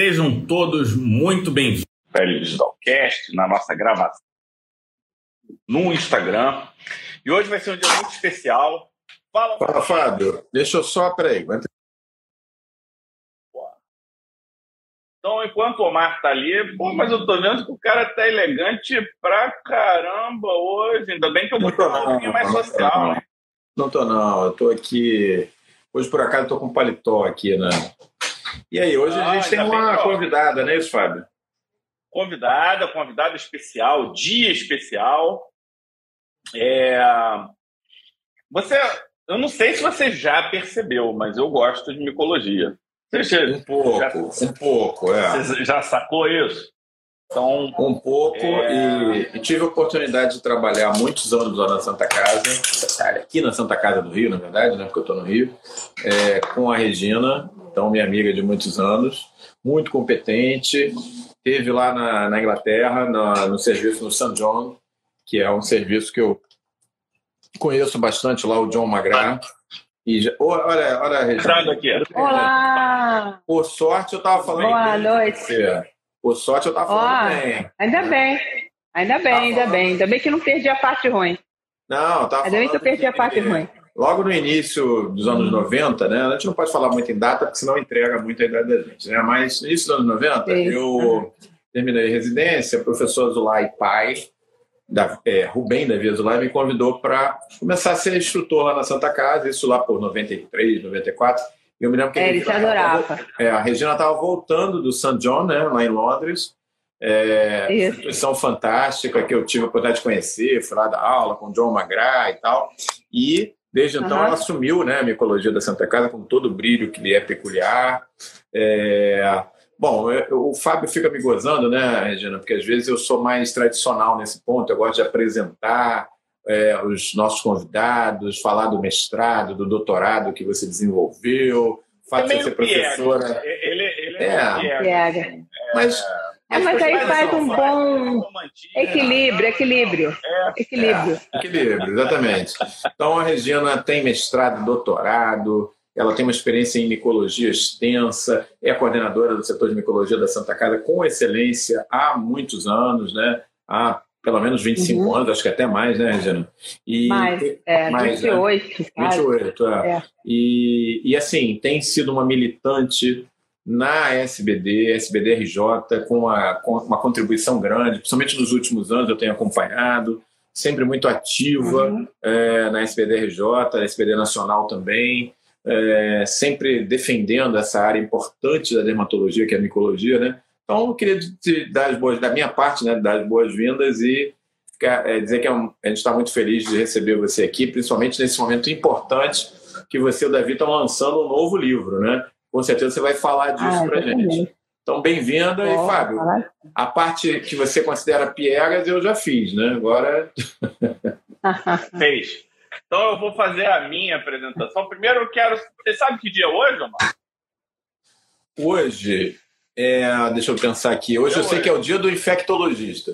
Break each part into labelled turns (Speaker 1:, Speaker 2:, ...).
Speaker 1: Sejam todos muito bem-vindos ao Digitalcast, na nossa gravação no Instagram. E hoje vai ser um dia muito especial.
Speaker 2: Fala, Fala Fábio. Deixa eu só, peraí.
Speaker 1: Então, enquanto o Omar tá ali, pô, mas eu tô vendo que o cara tá elegante pra caramba hoje. Ainda bem que eu botei um pouquinho mais social,
Speaker 2: não,
Speaker 1: né?
Speaker 2: Não tô, não. Eu tô aqui. Hoje, por acaso, tô com paletó aqui, né? E aí, hoje ah, a gente tem uma bem, convidada, não é isso, Fábio?
Speaker 1: Convidada, convidada especial, dia especial. É... Você, eu não sei se você já percebeu, mas eu gosto de micologia.
Speaker 2: Você um pouco, já, um pouco, é.
Speaker 1: Você já sacou isso?
Speaker 2: Então, um pouco é... e, e, tive a oportunidade de trabalhar muitos anos lá na Santa Casa, aqui na Santa Casa do Rio, na verdade, né, porque eu estou no Rio, é, com a Regina, então minha amiga de muitos anos, muito competente, teve lá na, na Inglaterra, na, no serviço no St. John, que é um serviço que eu conheço bastante lá, o John McGrath, e já, olha, olha, Regina.
Speaker 1: aqui.
Speaker 3: Olá!
Speaker 2: Por sorte, eu estava falando.
Speaker 3: Boa noite.
Speaker 2: Por sorte, eu estava falando oh, bem.
Speaker 3: Ainda bem. Ainda bem, tá ainda bem. Ainda bem que não perdi a parte ruim.
Speaker 2: Não, tá
Speaker 3: Ainda bem que eu perdi a parte ruim.
Speaker 2: Logo no início dos anos 90, né? A gente não pode falar muito em data, porque senão entrega muito a idade da gente, né? Mas no início dos anos 90, Sim. eu terminei residência, professor Zulay pai, da, é, Rubem da Via Zulay me convidou para começar a ser instrutor lá na Santa Casa, isso lá por 93, 94. Eu me lembro que
Speaker 3: é, ele te adorava.
Speaker 2: É, a Regina estava voltando do St. John, né, lá em Londres. É, instituição fantástica que eu tive a oportunidade de conhecer, fui lá dar aula com John McGrath e tal. E desde então uhum. ela assumiu né, a micologia da Santa Casa com todo o brilho que lhe é peculiar. É, Bom, eu, o Fábio fica me gozando, né, Regina? Porque às vezes eu sou mais tradicional nesse ponto, eu gosto de apresentar é, os nossos convidados, falar do mestrado, do doutorado que você desenvolveu, o fato de ser professora.
Speaker 1: Ele, ele é, é,
Speaker 3: é. Mas, é, mas aí faz um bom equilíbrio, equilíbrio. É, equilíbrio.
Speaker 2: É, equilíbrio, exatamente. Então a Regina tem mestrado, doutorado, ela tem uma experiência em micologia extensa, é coordenadora do setor de micologia da Santa Casa com excelência há muitos anos, né? Há pelo menos 25 uhum. anos, acho que até mais, né, Regina?
Speaker 3: E, mais, é, mais 28. Né?
Speaker 2: 28, é. é. E, e assim, tem sido uma militante na SBD, SBDRJ, com, a, com uma contribuição grande, principalmente nos últimos anos eu tenho acompanhado, sempre muito ativa uhum. é, na SBDRJ, na SBD Nacional também, é, sempre defendendo essa área importante da dermatologia, que é a micologia, né? Então, eu queria te dar as boas, da minha parte, né, dar as boas-vindas e é, dizer que é um, a gente está muito feliz de receber você aqui, principalmente nesse momento importante que você e o Davi estão lançando um novo livro, né? Com certeza você vai falar disso ah, para gente. Então, bem-vinda. E, Fábio, a parte que você considera piegas eu já fiz, né? Agora.
Speaker 1: Fez. Então eu vou fazer a minha apresentação. Primeiro eu quero. Você sabe que dia é hoje, Omar?
Speaker 2: Hoje. É, deixa eu pensar aqui. Hoje eu, eu sei que é o dia do infectologista.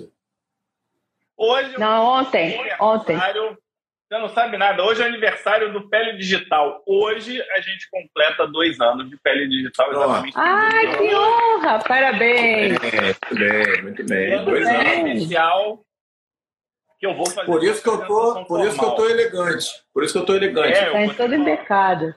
Speaker 1: Hoje.
Speaker 3: Não, ontem. Ontem.
Speaker 1: Você não sabe nada. Hoje é aniversário do Pele Digital. Hoje a gente completa dois anos de Pele Digital.
Speaker 3: Exatamente. Ai, que honra! Parabéns!
Speaker 2: É, muito bem, muito bem.
Speaker 1: Dois anos especial que eu vou fazer.
Speaker 2: Por isso que eu tô, por isso que eu tô elegante. Por isso que eu tô elegante. É,
Speaker 3: tá todo embecado.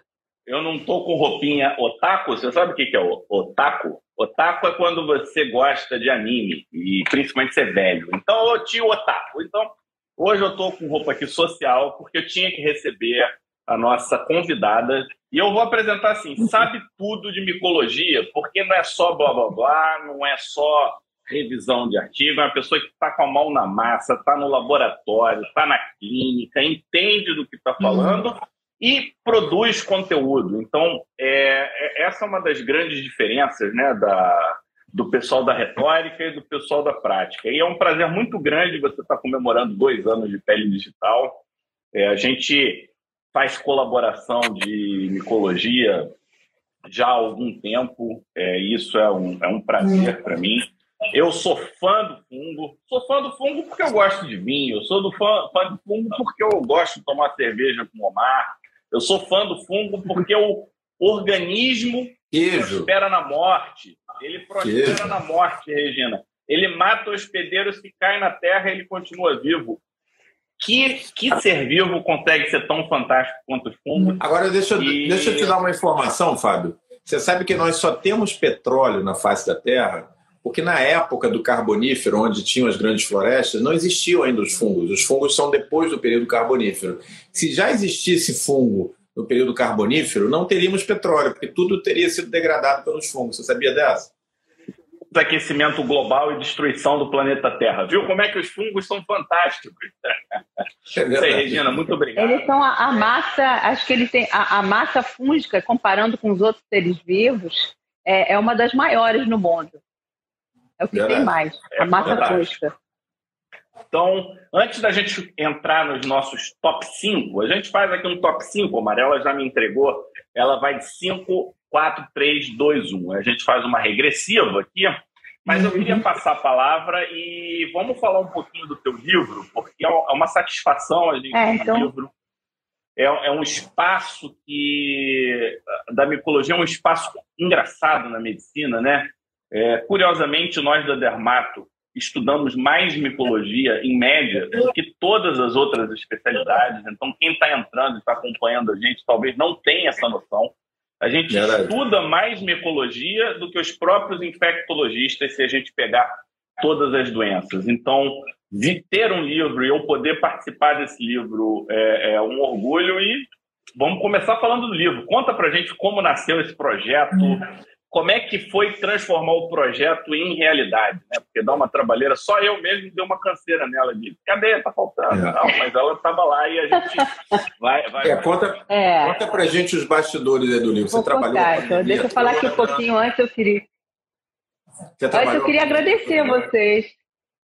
Speaker 1: Eu não tô com roupinha otaku. Você sabe o que é otaku? Otaku é quando você gosta de anime e principalmente ser velho. Então eu tinha otaku. Então hoje eu tô com roupa aqui social porque eu tinha que receber a nossa convidada e eu vou apresentar assim, sabe tudo de micologia, porque não é só blá blá blá, não é só revisão de artigo, é uma pessoa que está com a mão na massa, está no laboratório, está na clínica, entende do que está falando uhum. E produz conteúdo. Então, é, é, essa é uma das grandes diferenças né, da, do pessoal da retórica e do pessoal da prática. E é um prazer muito grande você estar comemorando dois anos de pele digital. É, a gente faz colaboração de micologia já há algum tempo, é, isso é um, é um prazer para mim. Eu sou fã do fungo. Sou fã do fungo porque eu gosto de vinho. Eu sou do fã, fã do fungo porque eu gosto de tomar cerveja com o Omar. Eu sou fã do fungo porque o organismo
Speaker 2: Queijo.
Speaker 1: espera na morte. Ele prospera na morte, Regina. Ele mata o hospedeiro, se cai na terra, ele continua vivo. Que, que ser vivo consegue ser tão fantástico quanto os fungos?
Speaker 2: Agora, deixa, e... deixa eu te dar uma informação, Fábio. Você sabe que nós só temos petróleo na face da Terra porque na época do Carbonífero, onde tinham as grandes florestas, não existiam ainda os fungos. Os fungos são depois do período Carbonífero. Se já existisse fungo no período Carbonífero, não teríamos petróleo, porque tudo teria sido degradado pelos fungos. Você sabia dessa?
Speaker 1: aquecimento global e destruição do planeta Terra. Viu como é que os fungos são fantásticos? É aí, Regina, muito obrigado.
Speaker 3: Eles são a, a massa, acho que eles têm a, a, massa fúngica, comparando com os outros seres vivos, é, é uma das maiores no mundo. É o que verdade. tem mais, a é massa verdade. fúngica.
Speaker 1: Então, antes da gente entrar nos nossos top 5, a gente faz aqui um top 5, a Amarela já me entregou, ela vai de 5 4, 3, 2, 1. A gente faz uma regressiva aqui, mas eu queria passar a palavra e vamos falar um pouquinho do teu livro, porque é uma satisfação a gente é, então... livro. É, é, um espaço que da micologia é um espaço engraçado na medicina, né? É, curiosamente, nós da Dermato estudamos mais micologia, em média, do que todas as outras especialidades. Então, quem está entrando e está acompanhando a gente talvez não tenha essa noção. A gente Verdade. estuda mais micologia do que os próprios infectologistas se a gente pegar todas as doenças. Então, de ter um livro e eu poder participar desse livro é, é um orgulho e vamos começar falando do livro. Conta pra gente como nasceu esse projeto, como é que foi transformar o projeto em realidade, né? Porque dá uma trabalheira, só eu mesmo dei uma canseira nela de cadê? Tá faltando. É. Não, mas ela estava lá e a gente vai. vai,
Speaker 2: é, Conta, é. conta pra gente os bastidores do livro. Você Vou trabalhou.
Speaker 3: Contar, então, deixa eu falar aqui um pouquinho antes, eu queria. Antes eu queria agradecer a vocês.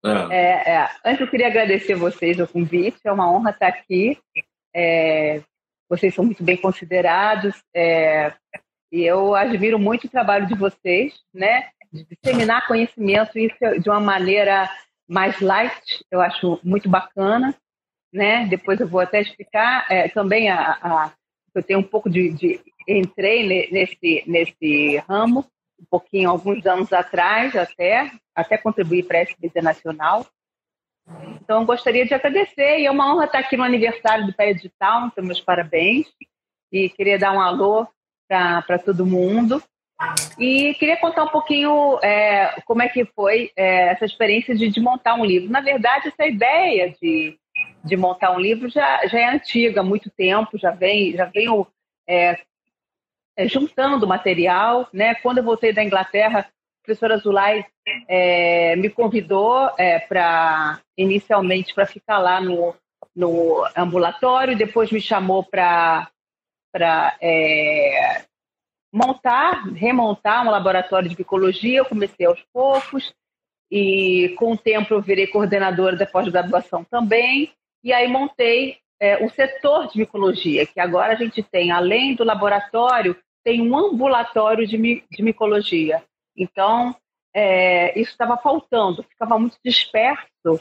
Speaker 3: Ah. É, é, antes eu queria agradecer vocês o convite, é uma honra estar aqui. É, vocês são muito bem considerados. É, e eu admiro muito o trabalho de vocês, né? De disseminar conhecimento isso de uma maneira mais light, eu acho muito bacana, né? Depois eu vou até explicar é, também a, a, eu tenho um pouco de, de entrei nesse nesse ramo um pouquinho alguns anos atrás até até contribuir para a SBT Nacional. Então gostaria de agradecer e é uma honra estar aqui no aniversário do Pé Digital, então meus parabéns e queria dar um alô para todo mundo. E queria contar um pouquinho é, como é que foi é, essa experiência de, de, montar um livro. Na verdade, essa ideia de, de montar um livro já, já é antiga, há muito tempo, já vem, já venho é, é juntando material. Né? Quando eu voltei da Inglaterra, a professora Zulay é, me convidou é, para, inicialmente, para ficar lá no, no ambulatório, depois me chamou para para é, montar, remontar um laboratório de micologia. Eu comecei aos poucos e com o tempo eu virei coordenadora da pós-graduação também. E aí montei é, o setor de micologia, que agora a gente tem, além do laboratório, tem um ambulatório de, de micologia. Então, é, isso estava faltando, ficava muito disperso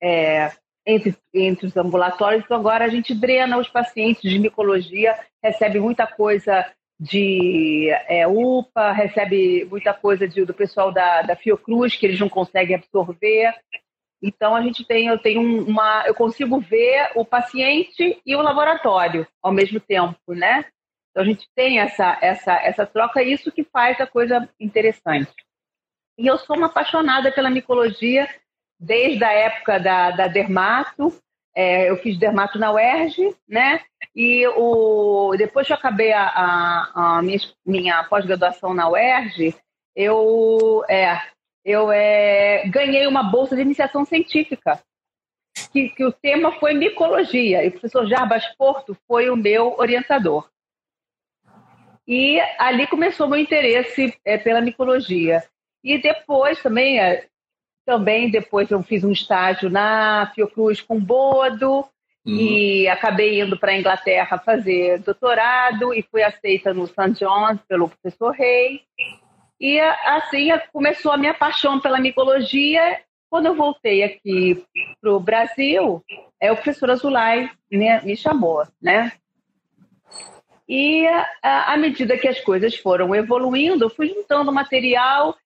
Speaker 3: é, entre, entre os ambulatórios. Então, agora a gente drena os pacientes de micologia, recebe muita coisa de é, UPA, recebe muita coisa de, do pessoal da, da Fiocruz, que eles não conseguem absorver. Então, a gente tem, eu tenho uma, eu consigo ver o paciente e o laboratório ao mesmo tempo, né? Então, a gente tem essa, essa, essa troca, isso que faz a coisa interessante. E eu sou uma apaixonada pela micologia, desde a época da, da Dermato. É, eu fiz Dermato na UERJ, né? E o, depois que eu acabei a, a, a minha, minha pós-graduação na UERJ, eu, é, eu é, ganhei uma bolsa de iniciação científica, que, que o tema foi micologia, e o professor Jarbas Porto foi o meu orientador. E ali começou meu interesse é, pela micologia. E depois também, é, também depois eu fiz um estágio na Fiocruz com Bodo uhum. e acabei indo para a Inglaterra fazer doutorado e fui aceita no St. John's pelo professor Rey. E assim começou a minha paixão pela micologia. Quando eu voltei aqui para o Brasil, é, o professor Azulay né, me chamou, né? E à medida que as coisas foram evoluindo, eu fui juntando material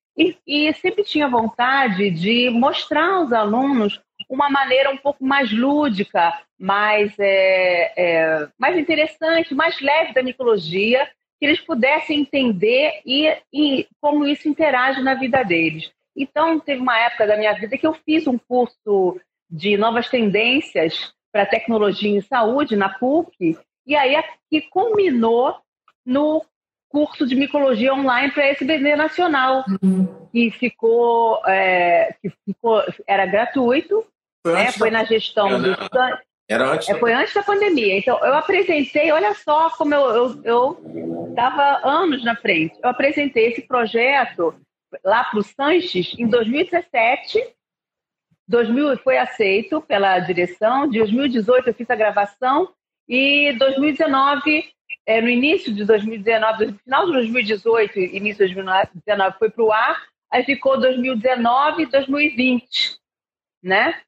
Speaker 3: e, sempre tinha vontade de mostrar aos alunos uma maneira um pouco mais lúdica, mais, é, é, mais interessante, mais leve da micologia, que eles pudessem entender e, e como isso interage na vida deles. Então, teve uma época da minha vida que eu fiz um curso de novas tendências para tecnologia em saúde na PUC, e aí que culminou no curso de micologia online para SBD Nacional, uhum. que ficou, é, que ficou, era gratuito, foi, né? foi na gestão era, do. Era antes. É, foi antes da pandemia. Então, eu apresentei, olha só como eu estava anos na frente. Eu apresentei esse projeto lá para o Sanches em 2017. 2000 foi aceito pela direção. De 2018 eu fiz a gravação e 2019 é, no início de 2019, no final de 2018, início de 2019 foi para o ar, aí ficou 2019 e 2020, né?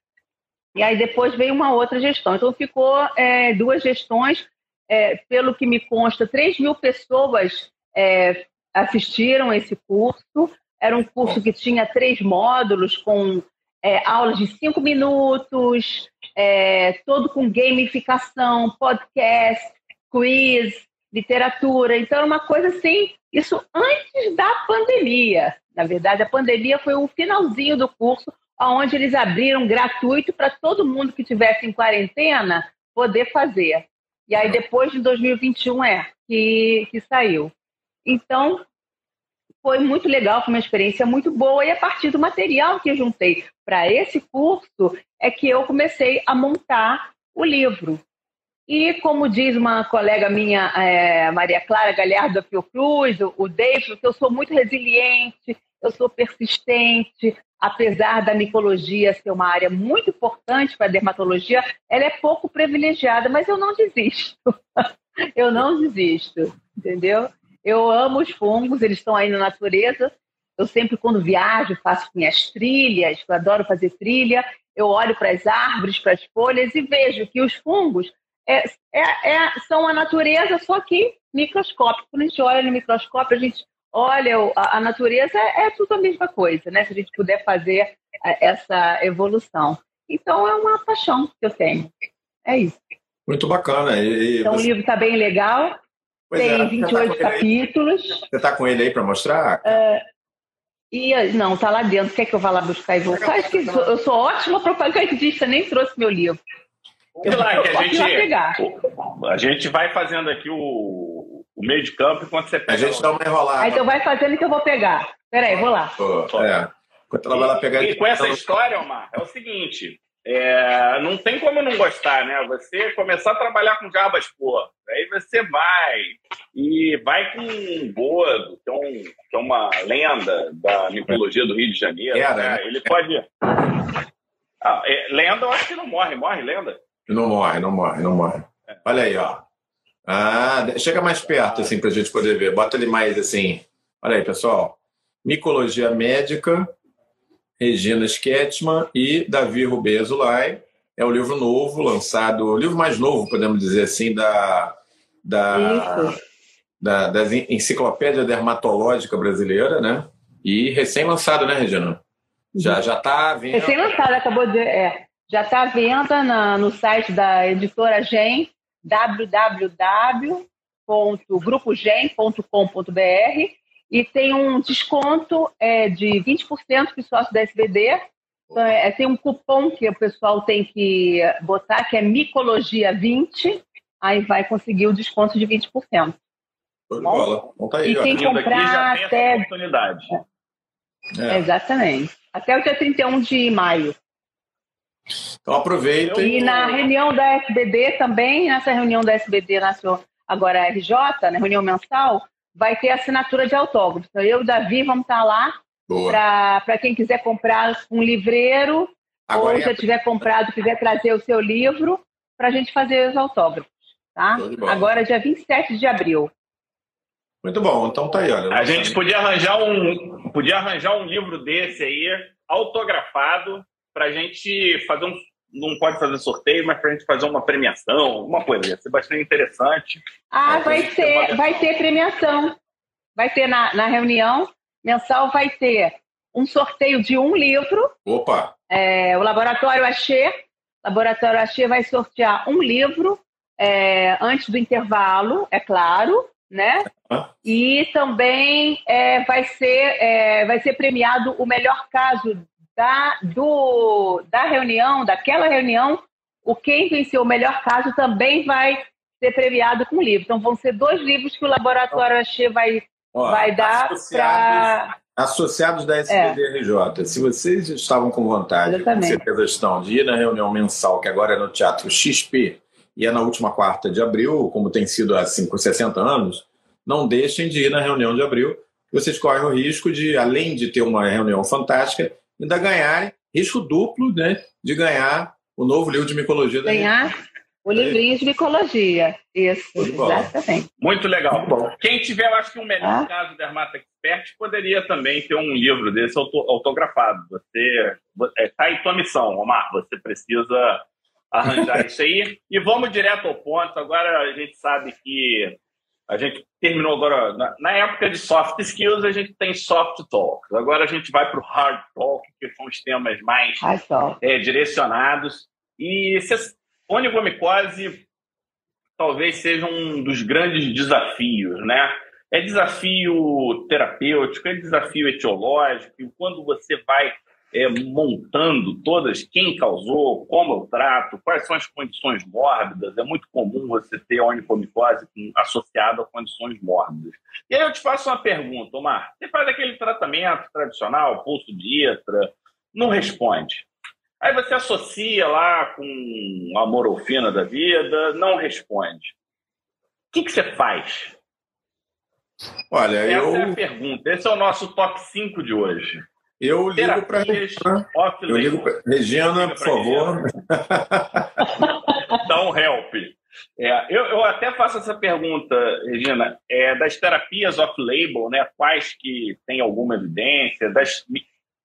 Speaker 3: E aí depois veio uma outra gestão. Então ficou é, duas gestões, é, pelo que me consta, 3 mil pessoas é, assistiram esse curso. Era um curso que tinha três módulos com é, aulas de cinco minutos, é, todo com gamificação, podcast, quiz, literatura. Então, era uma coisa assim, isso antes da pandemia. Na verdade, a pandemia foi o finalzinho do curso, onde eles abriram gratuito para todo mundo que tivesse em quarentena poder fazer. E aí, depois de 2021, é que, que saiu. Então, foi muito legal, foi uma experiência muito boa. E a partir do material que eu juntei para esse curso, é que eu comecei a montar o livro. E como diz uma colega minha, é, Maria Clara Galhardo da Fiocruz, o, o que eu sou muito resiliente, eu sou persistente, apesar da micologia ser uma área muito importante para a dermatologia, ela é pouco privilegiada, mas eu não desisto. eu não desisto, entendeu? Eu amo os fungos, eles estão aí na natureza. Eu sempre, quando viajo, faço minhas trilhas, eu adoro fazer trilha. Eu olho para as árvores, para as folhas e vejo que os fungos é, é, é, são a natureza, só que microscópico. Quando a gente olha no microscópio, a gente olha a, a natureza, é, é tudo a mesma coisa, né? Se a gente puder fazer é, essa evolução. Então, é uma paixão que eu tenho. É isso.
Speaker 2: Muito bacana.
Speaker 3: E, então, você... o livro está bem legal. Pois tem é, 28 tá capítulos.
Speaker 2: Você está com ele aí para mostrar?
Speaker 3: Uh, e, não, está lá dentro. Quer que eu vá lá buscar e voltar? Acho que eu sou ótima propagandista, nem trouxe meu livro.
Speaker 1: Eu, lá, que a gente, a gente vai fazendo aqui o, o meio de campo enquanto você pega.
Speaker 2: A gente dá uma enrolada.
Speaker 3: Ah, então vai fazendo que eu vou pegar. Peraí, vou lá.
Speaker 2: é. Enquanto ela vai lá pegar.
Speaker 1: E, com essa história, Omar, é o seguinte: é, não tem como não gostar, né? Você começar a trabalhar com jabas, pô. Aí você vai e vai com um Bodo, que é, um, que é uma lenda da mitologia do Rio de Janeiro. Era, né? Ele pode. Ah, é, lenda, eu acho que não morre. Morre, lenda?
Speaker 2: Não morre, não morre, não morre. Olha aí, ó. Ah, chega mais perto, assim, para a gente poder ver. Bota ele mais assim. Olha aí, pessoal. Micologia Médica, Regina Sketman e Davi Rubens Zulay. É o livro novo, lançado, o livro mais novo, podemos dizer assim, da, da, da, da Enciclopédia Dermatológica Brasileira, né? E recém-lançado, né, Regina? Já já está
Speaker 3: vindo. Recém-lançado, acabou de. É, já está à venda na, no site da editora Gen, www.grupogen.com.br e tem um desconto é, de 20% para os sócios da SBD. Então, é, tem um cupom que o pessoal tem que botar, que é Micologia20, aí vai conseguir o desconto de 20%.
Speaker 2: Show de bola. Tá aí,
Speaker 3: e quem comprar até...
Speaker 1: oportunidade.
Speaker 3: É. Exatamente. Até o dia 31 de maio.
Speaker 2: Então aproveitem.
Speaker 3: E na reunião da SBD também, nessa reunião da SBD nacional, agora RJ, na né, reunião mensal, vai ter assinatura de autógrafo. Então eu e o Davi vamos estar lá para quem quiser comprar um livreiro agora ou já é... tiver comprado, quiser trazer o seu livro, para a gente fazer os autógrafos. Tá? Agora, dia 27 de abril.
Speaker 2: Muito bom, então tá aí, olha.
Speaker 1: A gente podia arranjar um, podia arranjar um livro desse aí, autografado, para a gente fazer um. Não pode fazer sorteio, mas para a gente fazer uma premiação, uma coisa. Ia ser bastante interessante.
Speaker 3: Ah, é, vai ter, vai ter premiação. Vai ter na, na reunião mensal, vai ter um sorteio de um livro.
Speaker 2: Opa!
Speaker 3: É, o Laboratório Axê, Laboratório Axê vai sortear um livro é, antes do intervalo, é claro, né? Ah. E também é, vai, ser, é, vai ser premiado o melhor caso da, do, da reunião, daquela reunião. O quem venceu o melhor caso também vai ser premiado com livro. Então vão ser dois livros que o Laboratório Axê vai, Ó, vai dar para
Speaker 2: Associados da SBDRJ, é. se vocês estavam com vontade, Exatamente. com certeza estão, de ir na reunião mensal, que agora é no Teatro XP, e é na última quarta de abril, como tem sido há 5, 60 anos, não deixem de ir na reunião de abril, vocês correm o risco de, além de ter uma reunião fantástica, ainda ganharem, risco duplo né, de ganhar o novo livro de micologia
Speaker 3: da Ganhar o livrinho de micologia. Isso, exatamente.
Speaker 1: Muito legal. Bom. Quem tiver, eu acho que um melhor ah. caso Dermata Expert poderia também ter um livro desse autografado. Você está é, em tua missão, Omar. Você precisa arranjar isso aí. E vamos direto ao ponto. Agora a gente sabe que a gente terminou agora na, na época de soft skills a gente tem soft talk. Agora a gente vai para o hard talk, que são os temas mais é, direcionados. E vocês Onigomicose talvez seja um dos grandes desafios, né? É desafio terapêutico, é desafio etiológico, e quando você vai é, montando todas, quem causou, como eu trato, quais são as condições mórbidas, é muito comum você ter onicomicose associada a condições mórbidas. E aí eu te faço uma pergunta, Omar, você faz aquele tratamento tradicional, pulso de itra, não responde. Aí você associa lá com a morofina da vida, não responde. O que, que você faz?
Speaker 2: Olha,
Speaker 1: Essa
Speaker 2: eu...
Speaker 1: é a pergunta. Esse é o nosso top 5 de hoje.
Speaker 2: Eu ligo para Regina. Eu ligo pra... Regina, por favor.
Speaker 1: Dá um help. É, eu, eu, até faço essa pergunta, Regina, é, das terapias off-label, né, quais que tem alguma evidência, das,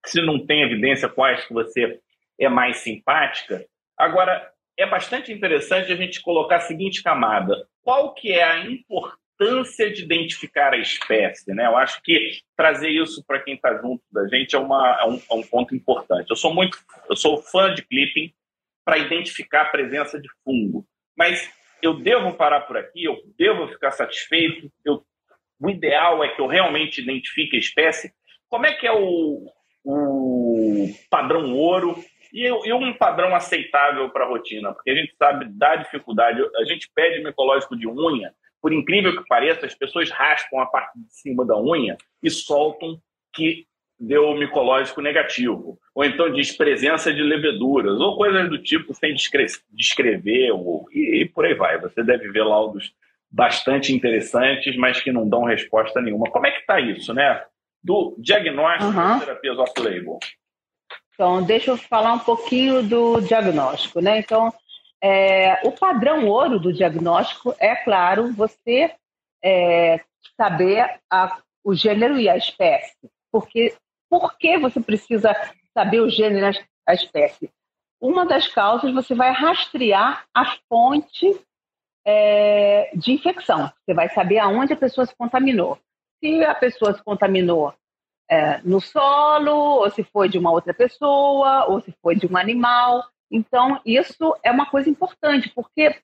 Speaker 1: se não tem evidência, quais que você é mais simpática. Agora, é bastante interessante a gente colocar a seguinte camada: qual que é a importância de identificar a espécie? Né? Eu acho que trazer isso para quem está junto da gente é, uma, é, um, é um ponto importante. Eu sou muito, eu sou fã de clipping para identificar a presença de fungo, mas eu devo parar por aqui, eu devo ficar satisfeito. Eu, o ideal é que eu realmente identifique a espécie. Como é que é o, o padrão ouro e, e um padrão aceitável para a rotina, porque a gente sabe da dificuldade. A gente pede micológico de unha, por incrível que pareça, as pessoas raspam a parte de cima da unha e soltam que deu micológico negativo. Ou então diz presença de leveduras, ou coisas do tipo sem descrever, ou, e, e por aí vai. Você deve ver laudos bastante interessantes, mas que não dão resposta nenhuma. Como é que está isso, né? Do diagnóstico uhum. de terapias off-label.
Speaker 3: Então, deixa eu falar um pouquinho do diagnóstico, né? Então, é, o padrão ouro do diagnóstico é, claro, você é, saber a, o gênero e a espécie. Porque, por que você precisa saber o gênero e a espécie? Uma das causas, você vai rastrear a fonte é, de infecção. Você vai saber aonde a pessoa se contaminou. Se a pessoa se contaminou é, no solo, ou se foi de uma outra pessoa, ou se foi de um animal. Então, isso é uma coisa importante, porque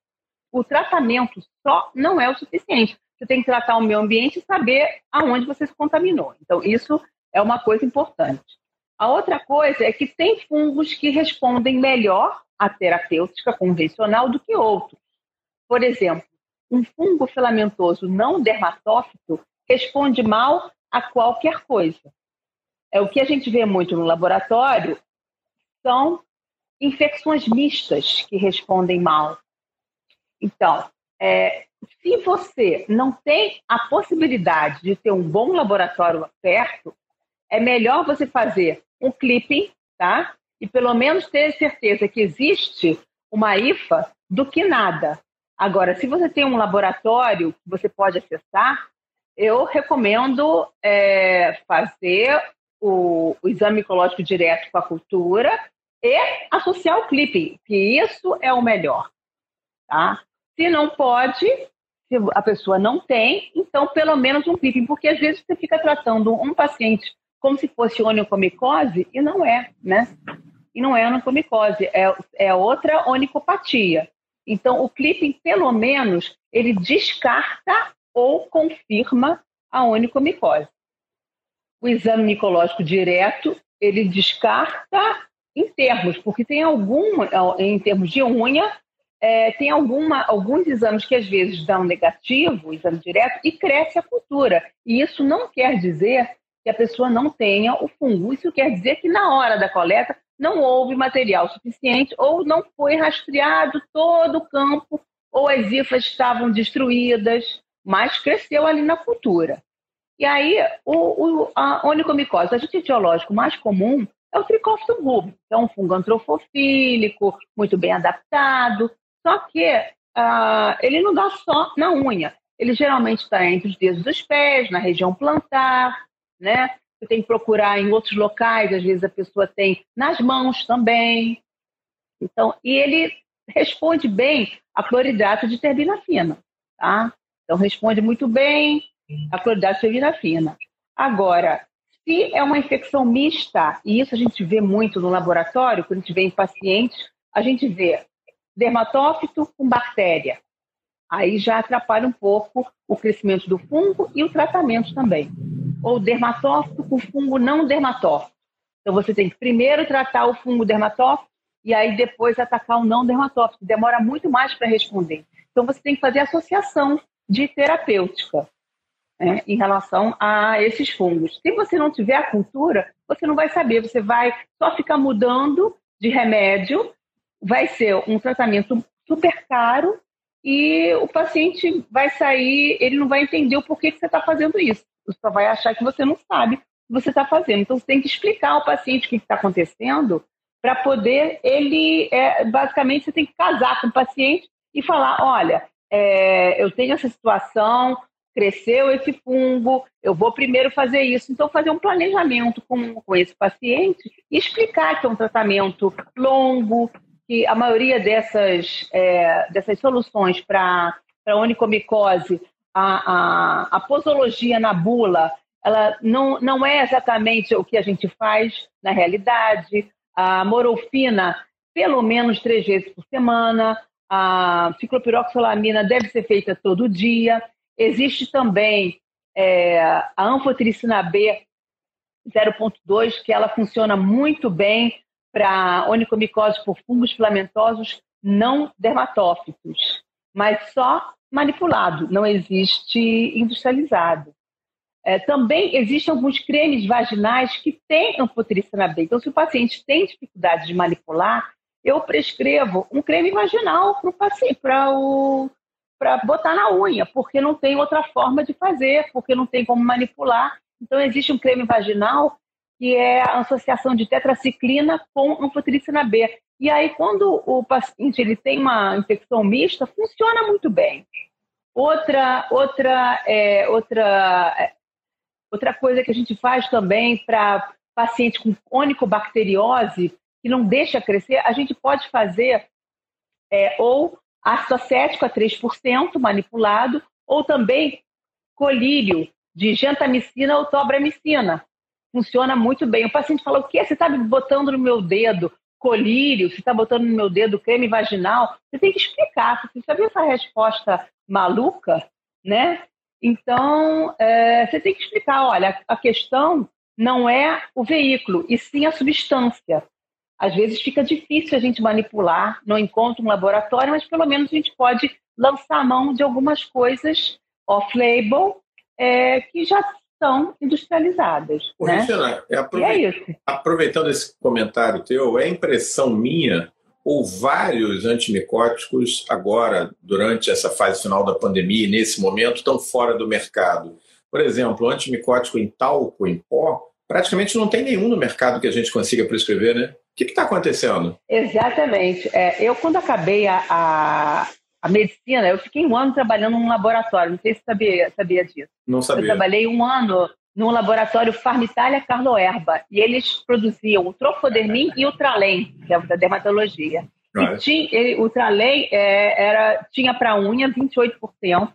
Speaker 3: o tratamento só não é o suficiente. Você tem que tratar o meio ambiente e saber aonde você se contaminou. Então, isso é uma coisa importante. A outra coisa é que tem fungos que respondem melhor à terapêutica convencional do que outros. Por exemplo, um fungo filamentoso não dermatófito responde mal a qualquer coisa. É, o que a gente vê muito no laboratório são infecções mistas que respondem mal. Então, é, se você não tem a possibilidade de ter um bom laboratório perto, é melhor você fazer um clipping, tá? E pelo menos ter certeza que existe uma IFA do que nada. Agora, se você tem um laboratório que você pode acessar, eu recomendo é, fazer o, o exame micológico direto com a cultura e associar o clipping, que isso é o melhor. Tá? Se não pode, se a pessoa não tem, então pelo menos um clipping, porque às vezes você fica tratando um paciente como se fosse onicomicose e não é, né? E não é onicomicose, é, é outra onicopatia. Então, o clipping, pelo menos, ele descarta ou confirma a onicomicose. O exame micológico direto, ele descarta em termos, porque tem algum, em termos de unha, é, tem alguma, alguns exames que às vezes dão negativo, exame direto, e cresce a cultura. E isso não quer dizer que a pessoa não tenha o fungo. Isso quer dizer que na hora da coleta não houve material suficiente ou não foi rastreado todo o campo ou as hifas estavam destruídas, mas cresceu ali na cultura. E aí, o, o, a onicomicose, agente etiológico mais comum é o rubus, que é um fungo antrofofílico, muito bem adaptado, só que uh, ele não dá só na unha, ele geralmente está entre os dedos dos pés, na região plantar, né? Você tem que procurar em outros locais, às vezes a pessoa tem nas mãos também. Então, e ele responde bem a cloridrato de terbina fina, tá? Então, responde muito bem a cloridrato de terbina fina. Agora, se é uma infecção mista, e isso a gente vê muito no laboratório, quando a gente vê em pacientes, a gente vê dermatófito com bactéria. Aí já atrapalha um pouco o crescimento do fungo e o tratamento também ou dermatófito com fungo não dermatófito. Então você tem que primeiro tratar o fungo dermatófito e aí depois atacar o não dermatófito. Demora muito mais para responder. Então você tem que fazer associação de terapêutica né, em relação a esses fungos. Se você não tiver a cultura, você não vai saber. Você vai só ficar mudando de remédio. Vai ser um tratamento super caro e o paciente vai sair, ele não vai entender o porquê que você está fazendo isso. Você só vai achar que você não sabe o que você está fazendo. Então, você tem que explicar ao paciente o que está acontecendo para poder ele, é, basicamente, você tem que casar com o paciente e falar, olha, é, eu tenho essa situação, cresceu esse fungo, eu vou primeiro fazer isso. Então, fazer um planejamento com, com esse paciente e explicar que é um tratamento longo, que a maioria dessas, é, dessas soluções para onicomicose a, a, a posologia na bula ela não, não é exatamente o que a gente faz na realidade. A morofina, pelo menos três vezes por semana. A ciclopiroxolamina deve ser feita todo dia. Existe também é, a anfotericina B 0.2, que ela funciona muito bem para onicomicose por fungos filamentosos não dermatófitos, mas só manipulado, não existe industrializado. É, também existem alguns cremes vaginais que têm anfotericina B. Então, se o paciente tem dificuldade de manipular, eu prescrevo um creme vaginal para o para botar na unha, porque não tem outra forma de fazer, porque não tem como manipular. Então, existe um creme vaginal que é a associação de tetraciclina com anfotericina B. E aí, quando o paciente ele tem uma infecção mista, funciona muito bem. Outra, outra, é, outra, é, outra coisa que a gente faz também para paciente com onicobacteriose, que não deixa crescer, a gente pode fazer é, ou ácido acético a 3% manipulado, ou também colírio de gentamicina ou tobramicina. Funciona muito bem. O paciente fala, o que? Você está botando no meu dedo colírio, se está botando no meu dedo creme vaginal, você tem que explicar. Você já essa resposta maluca, né? Então, é, você tem que explicar, olha, a questão não é o veículo, e sim a substância. Às vezes fica difícil a gente manipular, não encontra um laboratório, mas pelo menos a gente pode lançar a mão de algumas coisas off-label é, que já são industrializadas. Ô, né? Regina,
Speaker 2: é é aproveitando esse comentário teu, é impressão minha ou vários antimicóticos agora, durante essa fase final da pandemia, nesse momento, estão fora do mercado. Por exemplo, o antimicótico em talco, em pó, praticamente não tem nenhum no mercado que a gente consiga prescrever, né? O que está acontecendo?
Speaker 3: Exatamente. É, eu, quando acabei a, a, a medicina, eu fiquei um ano trabalhando num laboratório, não sei se sabia, sabia disso.
Speaker 2: Não sabia.
Speaker 3: Eu trabalhei um ano num laboratório Farmitalia Carlo Erba, e eles produziam o Trofodermin e o Tralém, que é da dermatologia. E tinha, o Tralém é, era, tinha para unha 28%,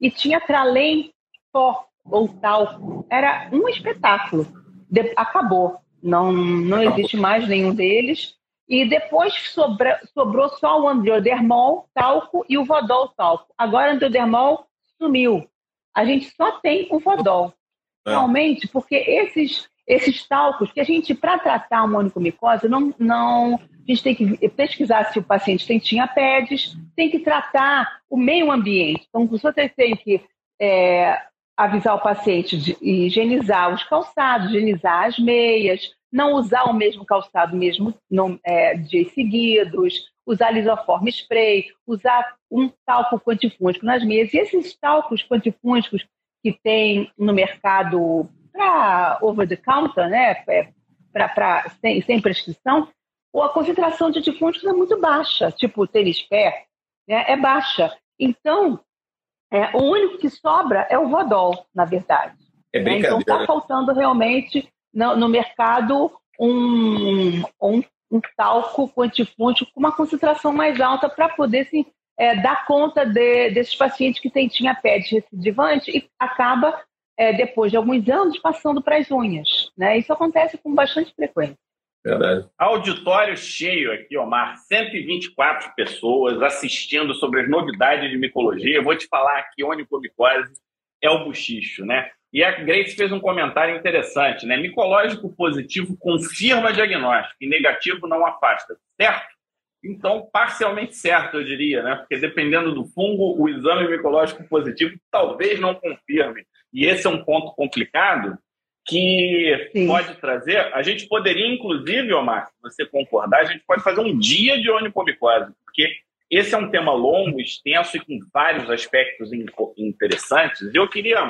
Speaker 3: e tinha Tralém pó ou talco. Era um espetáculo. de, acabou. Não, não existe mais nenhum deles. E depois sobra, sobrou só o androdermol, talco e o vodol talco. Agora o androdermol sumiu. A gente só tem o vodol. É. Realmente, porque esses, esses talcos, que a gente, para tratar uma onicomicose, não, não, a gente tem que pesquisar se o paciente tem tinha PEDs, tem que tratar o meio ambiente. Então, você tem que é, avisar o paciente de higienizar os calçados, higienizar as meias, não usar o mesmo calçado mesmo não, é, dias seguidos, usar lisoforme spray, usar um talco quantifúngico nas meias. E esses talcos quantifúngicos que tem no mercado para over the counter, né, é, pra, pra, sem, sem prescrição, a concentração de antifúngicos é muito baixa, tipo o tênis pé, né, é baixa. Então, é, o único que sobra é o Rodol, na verdade.
Speaker 2: É né?
Speaker 3: Então está faltando realmente no, no mercado um, um, um talco quantifúngico com uma concentração mais alta para poder assim, é, dar conta de, desses pacientes que têm, tinha PED recidivante e acaba, é, depois de alguns anos, passando para as unhas. Né? Isso acontece com bastante frequência.
Speaker 1: Verdade. Auditório cheio aqui, Omar. 124 pessoas assistindo sobre as novidades de micologia. Eu vou te falar que onicomicose é o buchicho, né? E a Grace fez um comentário interessante, né? Micológico positivo confirma diagnóstico e negativo não afasta, certo? Então, parcialmente certo, eu diria, né? Porque dependendo do fungo, o exame micológico positivo talvez não confirme. E esse é um ponto complicado, que Sim. pode trazer. A gente poderia, inclusive, Omar, se você concordar, a gente pode fazer um dia de onicomicose, porque esse é um tema longo, extenso e com vários aspectos interessantes. Eu queria.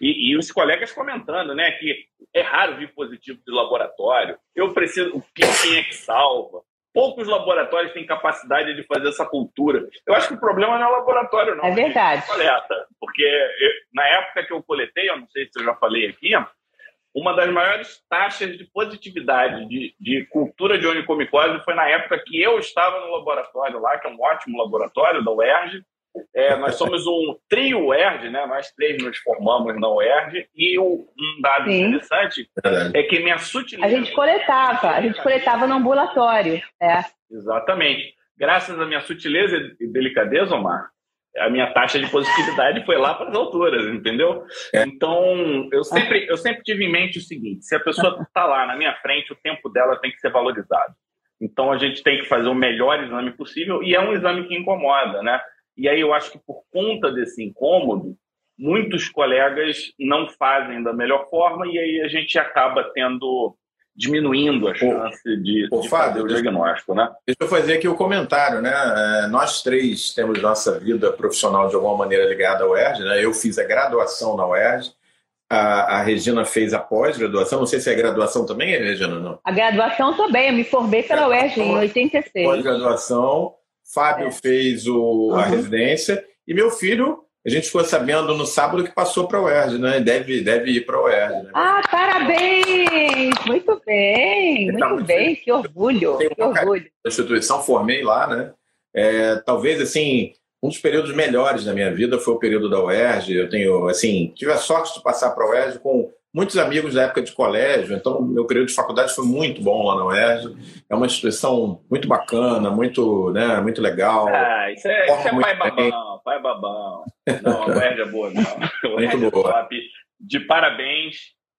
Speaker 1: E, e, os colegas comentando, né, que é raro vir positivo de laboratório. Eu preciso. O quem é que salva? Poucos laboratórios têm capacidade de fazer essa cultura. Eu acho que o problema não é o laboratório, não.
Speaker 3: É verdade.
Speaker 1: Coleta. Porque eu, na época que eu coletei, eu não sei se eu já falei aqui, uma das maiores taxas de positividade de, de cultura de onicomicose foi na época que eu estava no laboratório lá, que é um ótimo laboratório da UERJ. É, nós somos um trio UERJ, né? nós três nos formamos na UERJ, e um dado Sim. interessante é que minha sutileza...
Speaker 3: A gente coletava, a gente coletava no ambulatório. É.
Speaker 1: Exatamente. Graças à minha sutileza e delicadeza, Omar, a minha taxa de positividade foi lá para as alturas, entendeu? É. Então, eu sempre, eu sempre tive em mente o seguinte: se a pessoa está lá na minha frente, o tempo dela tem que ser valorizado. Então, a gente tem que fazer o melhor exame possível e é um exame que incomoda, né? E aí eu acho que por conta desse incômodo, muitos colegas não fazem da melhor forma e aí a gente acaba tendo diminuindo a chance de,
Speaker 2: de Fábio, fazer o diagnóstico, né? Deixa eu fazer aqui o um comentário, né? É, nós três temos nossa vida profissional de alguma maneira ligada à UERJ, né? Eu fiz a graduação na UERJ, a, a Regina fez a pós-graduação, não sei se é graduação também, Regina, não?
Speaker 3: A graduação também, eu me formei pela é, UERJ em 86.
Speaker 2: Pós-graduação, Fábio é. fez o, a uhum. residência e meu filho a gente ficou sabendo no sábado que passou para o UERJ, né? Deve, deve ir para o UERJ. Né?
Speaker 3: Ah, parabéns! Muito bem, muito tá muito bem, feliz. que orgulho, que orgulho.
Speaker 2: Da instituição, formei lá, né? É, talvez, assim, um dos períodos melhores da minha vida foi o período da UERJ. Eu tenho, assim, tive a sorte de passar para a UERJ com muitos amigos da época de colégio, então meu período de faculdade foi muito bom lá na UERJ. É uma instituição muito bacana, muito, né, muito legal.
Speaker 1: Ah, isso é, isso é pai babão, pai babão. Não, a UERJ é boa, não. muito é boa. É de parabéns,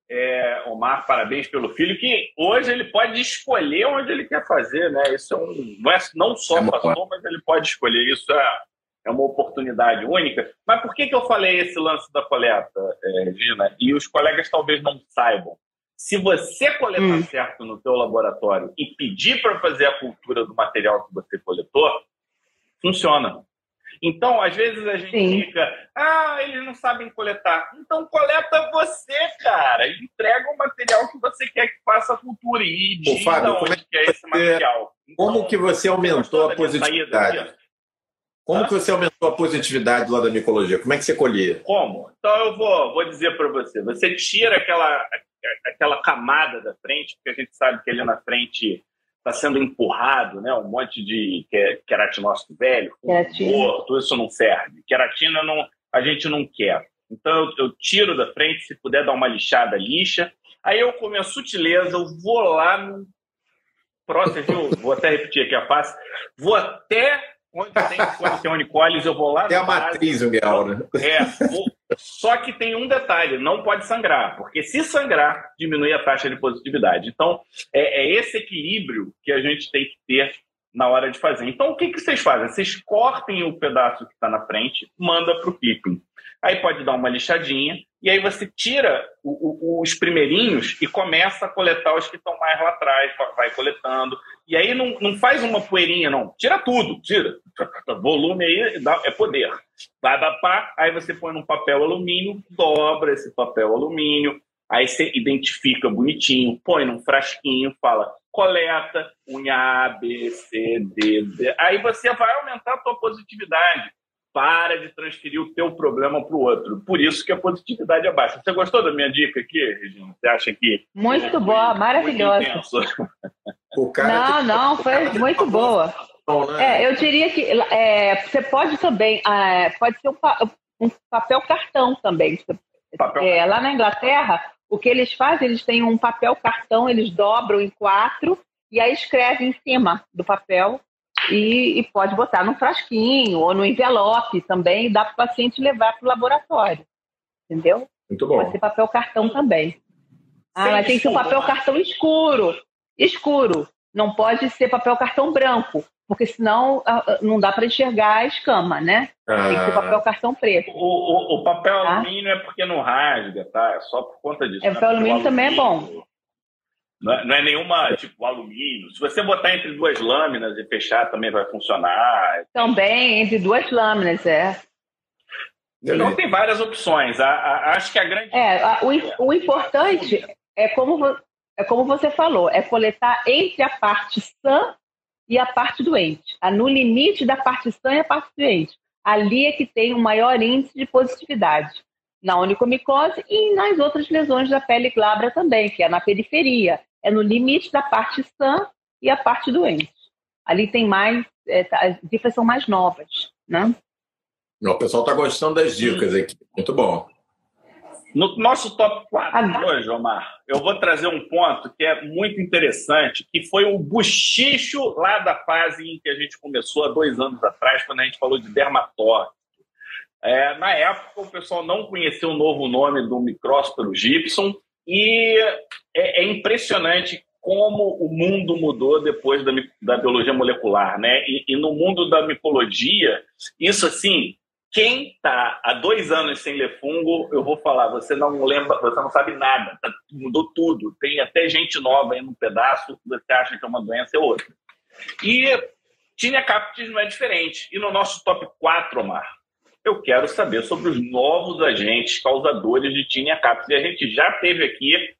Speaker 1: é, Omar, parabéns pelo filho, que hoje ele pode escolher onde ele quer fazer, né? Isso é um, não, é, não só é pastor, mas ele pode escolher. Isso é é uma oportunidade única. Mas por que, que eu falei esse lance da coleta, é, Regina? E os colegas talvez não saibam. Se você coletar hum. certo no teu laboratório e pedir para fazer a cultura do material que você coletou, funciona. Então, às vezes a gente Sim. fica, ah, eles não sabem coletar. Então, coleta você, cara. Entrega o material que você quer que faça a cultura e diz Fábio, onde é que é esse material.
Speaker 2: Então, como que você aumentou a positividade? Como que você aumentou a positividade lá da micologia? Como é que você colhia?
Speaker 1: Como? Então eu vou, vou dizer para você. Você tira aquela, aquela camada da frente, porque a gente sabe que ali na frente está sendo empurrado, né? Um monte de queratinócito velho, tudo isso não serve. Queratina não, a gente não quer. Então eu, eu tiro da frente, se puder dar uma lixada, lixa. Aí eu, com a minha sutileza, eu vou lá no. Próximo, viu? Vou até repetir aqui a face. Vou até onde tem, onde tem unicólios, eu vou lá.
Speaker 2: É a matriz, o Miguel, né?
Speaker 1: É, vou... só que tem um detalhe: não pode sangrar, porque se sangrar, diminui a taxa de positividade. Então, é, é esse equilíbrio que a gente tem que ter na hora de fazer. Então, o que, que vocês fazem? Vocês cortem o pedaço que está na frente, manda para o pipping. Aí pode dar uma lixadinha, e aí você tira o, o, os primeirinhos e começa a coletar os que estão mais lá atrás, vai coletando. E aí não, não faz uma poeirinha, não. Tira tudo, tira. Volume aí é poder. Vai pá, aí você põe num papel alumínio, dobra esse papel alumínio, aí você identifica bonitinho, põe num frasquinho, fala coleta, unha A, B, C, D, D. Aí você vai aumentar a tua positividade. Para de transferir o teu problema para o outro. Por isso que a positividade é baixa. Você gostou da minha dica aqui, Regina? Você acha que...
Speaker 3: Muito boa, maravilhosa. não, não, foi muito boa. Né? É, eu diria que é, você pode também, é, pode ser um, um, papel cartão também. Papel. É, lá na Inglaterra, o que eles fazem, eles têm um papel cartão, eles dobram em quatro e aí escreve em cima do papel e, e pode botar no frasquinho ou no envelope também, dá para o paciente levar para o laboratório. Entendeu?
Speaker 2: Muito bom.
Speaker 3: Pode ser papel cartão também. Ah, mas tem que ser um papel cartão escuro. Escuro. Não pode ser papel cartão branco, porque senão ah, ah, não dá para enxergar a escama, né? Ah, Tem que ser papel cartão preto.
Speaker 1: O, o, o papel tá? alumínio é porque não rasga, tá? É só por conta disso.
Speaker 3: É, o papel alumínio, alumínio também é bom.
Speaker 1: Não é, não é, nenhuma, tipo, alumínio. Se você botar entre duas lâminas e fechar, também vai funcionar.
Speaker 3: Também, entre duas lâminas, é.
Speaker 1: Então tem várias opções. A, a, acho que a grande.
Speaker 3: É, a, o, o importante é como, é como você falou, é coletar entre a parte sã e a parte doente. No limite da parte sã e a parte doente. Ali é que tem o maior índice de positividade. Na onicomicose e nas outras lesões da pele glabra também, que é na periferia. É no limite da parte sã e a parte doente. Ali tem mais, é, tá, as dicas são mais novas, né?
Speaker 2: O pessoal está gostando das dicas aqui. Muito bom.
Speaker 1: No nosso top 4 hoje, Omar, eu vou trazer um ponto que é muito interessante, que foi o buchicho lá da fase em que a gente começou há dois anos atrás, quando a gente falou de dermatóide. É, na época, o pessoal não conhecia o novo nome do micrósporo Gibson e é, é, impressionante como o mundo mudou depois da, da biologia molecular, né? E, e no mundo da micologia, isso assim quem está há dois anos sem ler fungo, eu vou falar, você não lembra, você não sabe nada, tá, mudou tudo. Tem até gente nova aí no pedaço, você acha que é uma doença é outra. E tinha captis não é diferente. E no nosso top 4, Omar, eu quero saber sobre os novos agentes causadores de tinea captis. E a gente já teve aqui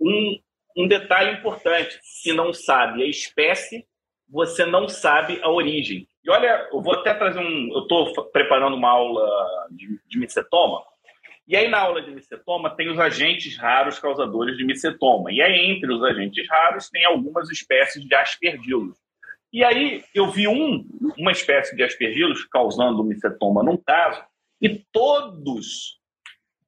Speaker 1: um, um detalhe importante. Se não sabe a espécie, você não sabe a origem. E olha, eu vou até trazer um. Eu estou preparando uma aula de, de micetoma. E aí, na aula de micetoma, tem os agentes raros causadores de micetoma. E aí, entre os agentes raros, tem algumas espécies de aspergilos. E aí, eu vi um, uma espécie de aspergilos causando micetoma num caso, e todos,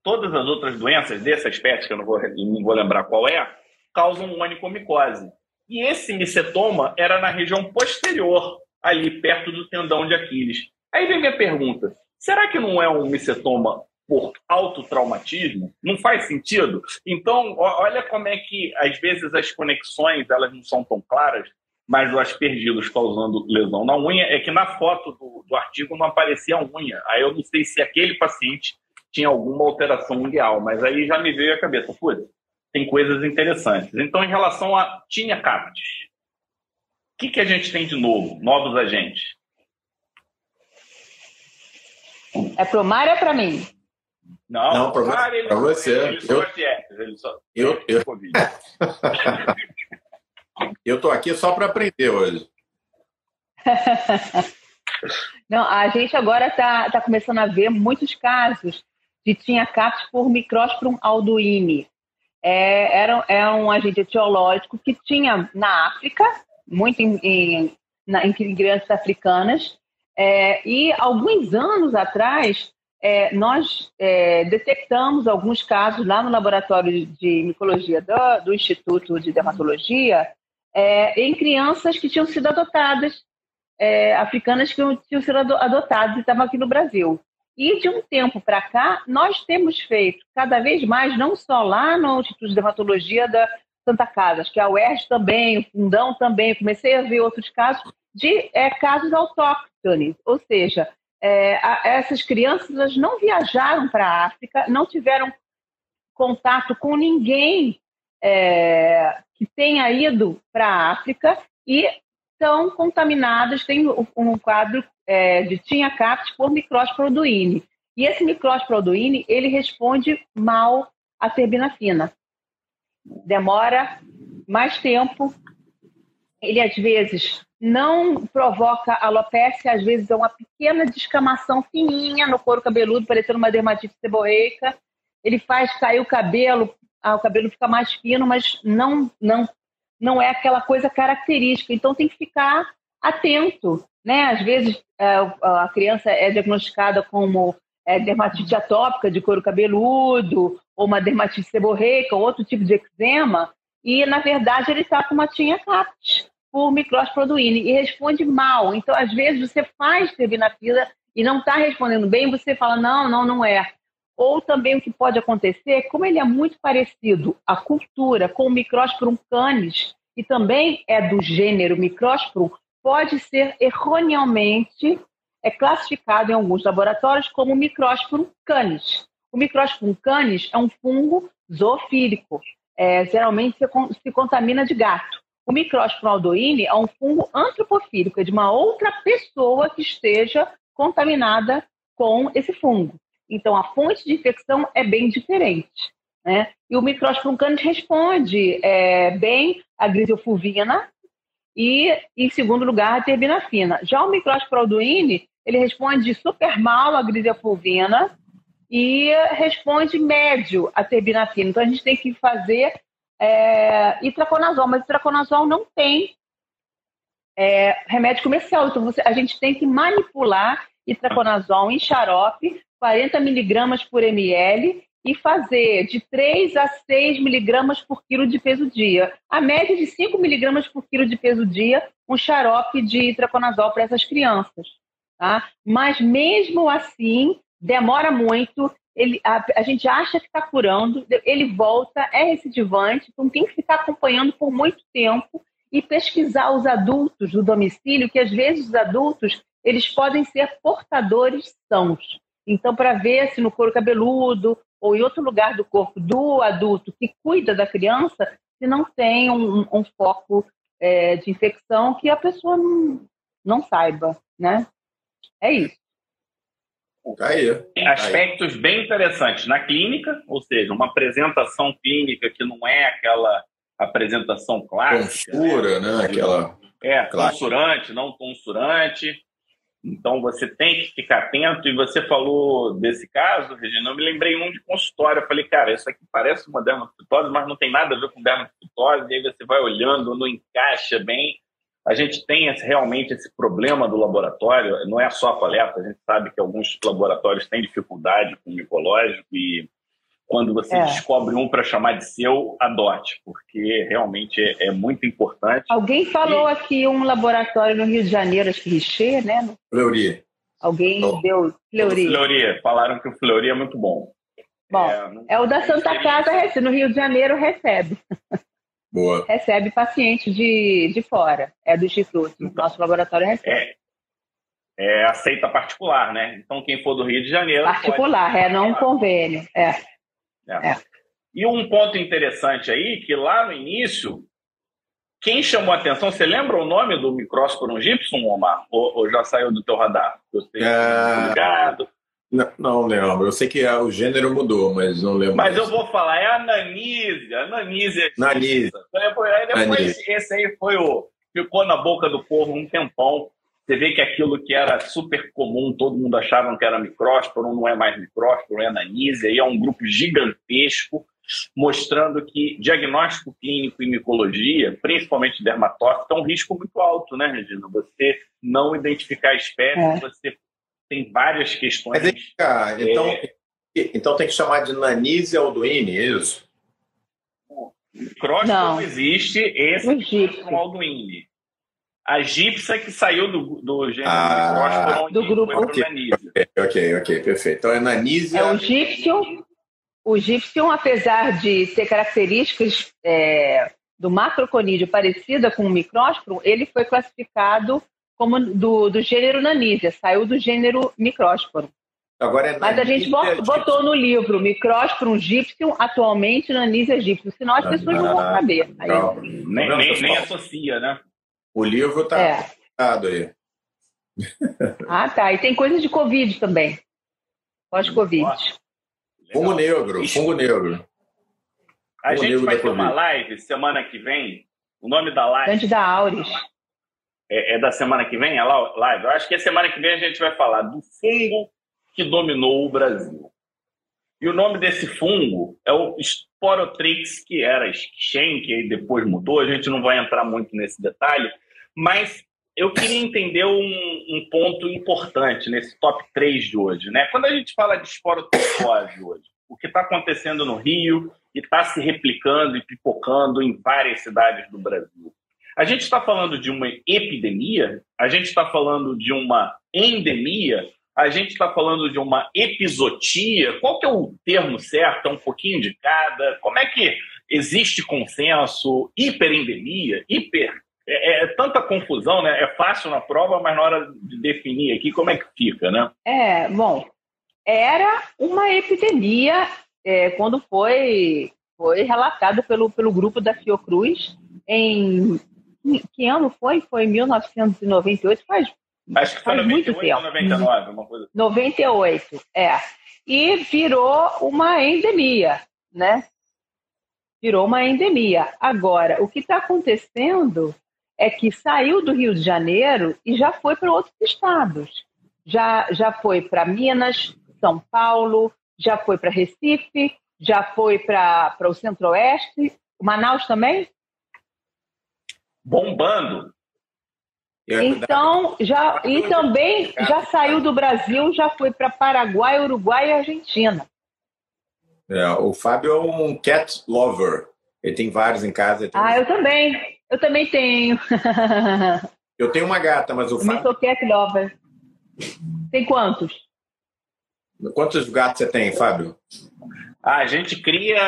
Speaker 1: todas as outras doenças dessa espécie, que eu não vou, não vou lembrar qual é, causam onicomicose. E esse micetoma era na região posterior ali perto do tendão de Aquiles. Aí vem minha pergunta: será que não é um micetoma por autotraumatismo? Não faz sentido? Então, olha como é que às vezes as conexões elas não são tão claras, mas o aspergilos causando lesão na unha é que na foto do, do artigo não aparecia a unha. Aí eu não sei se aquele paciente tinha alguma alteração ungueal, mas aí já me veio a cabeça, putz, tem coisas interessantes. Então, em relação a tinha captis, que, que a gente tem de novo? Novos agentes?
Speaker 3: É pro Mário ou é para mim?
Speaker 1: Não,
Speaker 2: não para você. Pra você.
Speaker 1: Ele eu, ele só
Speaker 2: eu, eu, eu tô aqui só para aprender hoje.
Speaker 3: Não, a gente agora está tá começando a ver muitos casos de tinha capes por Microsporum alduini. É, era, é um agente etiológico que tinha na África, muito em, em, na, em crianças africanas. É, e alguns anos atrás é, nós é, detectamos alguns casos lá no laboratório de micologia do, do Instituto de Dermatologia é, em crianças que tinham sido adotadas, é, africanas que tinham sido adotadas e estavam aqui no Brasil. E de um tempo para cá, nós temos feito cada vez mais, não só lá no Instituto de Dermatologia da Santa Casa, que a UERJ também, o Fundão também, comecei a ver outros casos de é, casos autóctones, ou seja, é, a, essas crianças não viajaram para a África, não tiveram contato com ninguém é, que tenha ido para a África e estão contaminadas, tem um quadro é, de tinha capt por microsporoduine. E esse microsporoduine, ele responde mal à terbinafina. Demora mais tempo, ele às vezes não provoca alopecia, às vezes é uma pequena descamação fininha no couro cabeludo, parecendo uma dermatite seborreica. Ele faz cair o cabelo, ah, o cabelo fica mais fino, mas não, não, não é aquela coisa característica. Então tem que ficar atento, né? Às vezes é, a criança é diagnosticada como é, dermatite atópica de couro cabeludo, ou uma dermatite seborreica, ou outro tipo de eczema, e na verdade ele está com uma tinha capt por microsporoduine e responde mal. Então, às vezes, você faz terbinafila e não está respondendo bem, você fala, não, não, não é. Ou também o que pode acontecer, como ele é muito parecido, a cultura com o Microsporum canis, e também é do gênero Microsporum, pode ser erroneamente é classificado em alguns laboratórios como Microsporum canis. O Microsporum canis é um fungo zoofílico, é, geralmente se, se contamina de gato. O micrósporum aldoine é um fungo antropofílico, é de uma outra pessoa que esteja contaminada com esse fungo. Então, a fonte de infecção é bem diferente. Né? E o micrósporum canis responde é, bem à grisofulvina e, em segundo lugar, a terbinafina. Já o micrósporum aldoine, ele responde super mal à grisofulvina e responde médio à terbinafina. Então, a gente tem que fazer é, itraconazol, mas itraconazol não tem é, remédio comercial. Então você, a gente tem que manipular itraconazol em xarope, 40 miligramas por ml, e fazer de 3 a 6 miligramas por quilo de peso dia. A média de 5 miligramas por quilo de peso dia, um xarope de itraconazol para essas crianças. Tá? Mas mesmo assim, demora muito, ele, a, a gente acha que está curando, ele volta, é recidivante, então tem que ficar acompanhando por muito tempo e pesquisar os adultos do domicílio, que às vezes os adultos eles podem ser portadores sãos. Então, para ver se no couro cabeludo ou em outro lugar do corpo do adulto que cuida da criança, se não tem um, um foco é, de infecção que a pessoa não, não saiba, né? É isso.
Speaker 1: Tá aí. Aspectos aí. bem interessantes na clínica, ou seja, uma apresentação clínica que não é aquela apresentação clássica.
Speaker 2: Tonsura, né? né? Aquela.
Speaker 1: É, tonsurante, não tonsurante. Então você tem que ficar atento. E você falou desse caso, Regina, eu me lembrei um de consultório. Eu falei, cara, isso aqui parece uma dermatose, mas não tem nada a ver com dermatose. E aí você vai olhando, não encaixa bem a gente tem realmente esse problema do laboratório, não é só a coleta, a gente sabe que alguns laboratórios têm dificuldade com o micológico e quando você é. descobre um para chamar de seu, adote, porque realmente é, é muito importante.
Speaker 3: Alguém falou e... aqui um laboratório no Rio de Janeiro, acho que Richer, né?
Speaker 2: Fleury.
Speaker 3: Alguém oh. deu Fleury.
Speaker 1: Fleury, falaram que o Fleury é muito bom.
Speaker 3: Bom, é, é o da Santa Casa, no Rio de Janeiro recebe.
Speaker 2: Boa.
Speaker 3: recebe paciente de, de fora, é do Instituto. Então, Nosso laboratório recebe.
Speaker 1: É, é, aceita particular, né? Então, quem for do Rio de Janeiro.
Speaker 3: Particular, é, não um convênio. É.
Speaker 1: é. é. E um ponto interessante aí, que lá no início, quem chamou a atenção, você lembra o nome do micrósporum gypsum, Omar? Ou, ou já saiu do teu radar?
Speaker 2: Eu sei, é... ligado. Não, não lembro. Eu sei que o gênero mudou, mas não lembro.
Speaker 1: Mas eu vou falar, é a Nanise. A Nanise. É
Speaker 2: Nanise.
Speaker 1: Depois, depois esse aí foi o. Ficou na boca do povo um tempão. Você vê que aquilo que era super comum, todo mundo achava que era micrósporo, não é mais micrósporo, é Nanise. Aí é um grupo gigantesco, mostrando que diagnóstico clínico e micologia, principalmente dermatófito, é um risco muito alto, né, Regina? Você não identificar a espécie, é. você tem várias questões.
Speaker 2: Mas, então, é... então tem que chamar de Nanise Alduini, é isso?
Speaker 1: Cross não existe, esse é o Alduini. A Gipsa que saiu do, do gênero
Speaker 3: ah, do grupo.
Speaker 2: Okay, ok, ok, perfeito. Então é Nanise.
Speaker 3: É o Gipsium. O Gipsium, apesar de ter características é, do macroconídeo parecida com o micrósporum, ele foi classificado como do, do gênero Nanísia, saiu do gênero micrósporum. Agora é Mas a gente botou, botou no livro Micrósporum Gypsium, atualmente Nanísia gypsium, senão as pessoas ah, não vão saber.
Speaker 1: Aí, nem, nem, nem, associa, né?
Speaker 2: O livro está é. aí.
Speaker 3: Ah, tá. E tem coisa de Covid também. Pós-Covid.
Speaker 2: Fungo negro, fungo negro.
Speaker 1: A fungo gente negro vai ter uma live semana que vem. O nome da live.
Speaker 3: Antes da Auris.
Speaker 1: É, é, da semana que vem a live? Eu acho que a semana que vem a gente vai falar do fungo que dominou o Brasil. E o nome desse fungo é o Sporotrix, que era Schenck, e depois mudou. A gente não vai entrar muito nesse detalhe, mas eu queria entender um, um, ponto importante nesse top 3 de hoje. Né? Quando a gente fala de esporotricose hoje, o que está acontecendo no Rio e está se replicando e pipocando em várias cidades do Brasil. A gente está falando de uma epidemia? A gente está falando de uma endemia? A gente está falando de uma episotia? Qual que é o termo certo? É um pouquinho de cada? Como é que existe consenso? Hiperendemia? Hiper é, é, tanta confusão, né? É fácil na prova, mas na hora de definir aqui, como é que fica, né?
Speaker 3: É, bom, era uma epidemia é, quando foi, foi relatado pelo, pelo grupo da Fiocruz em. Que ano foi? Foi em 1998, faz,
Speaker 1: Acho que foi faz 98 muito tempo. 99, uma coisa 98,
Speaker 3: assim. é. E virou uma endemia, né? Virou uma endemia. Agora, o que está acontecendo é que saiu do Rio de Janeiro e já foi para outros estados. Já, já foi para Minas, São Paulo, já foi para Recife, já foi para o Centro-Oeste, Manaus também?
Speaker 1: Bombando.
Speaker 3: Então, já, e também já saiu do Brasil, já foi para Paraguai, Uruguai e Argentina.
Speaker 2: É, o Fábio é um cat lover. Ele tem vários em casa.
Speaker 3: Ah, eu também. Eu também tenho.
Speaker 2: eu tenho uma gata, mas o
Speaker 3: eu Fábio. sou cat lover. Tem quantos?
Speaker 2: Quantos gatos você tem, Fábio?
Speaker 1: Ah, a gente cria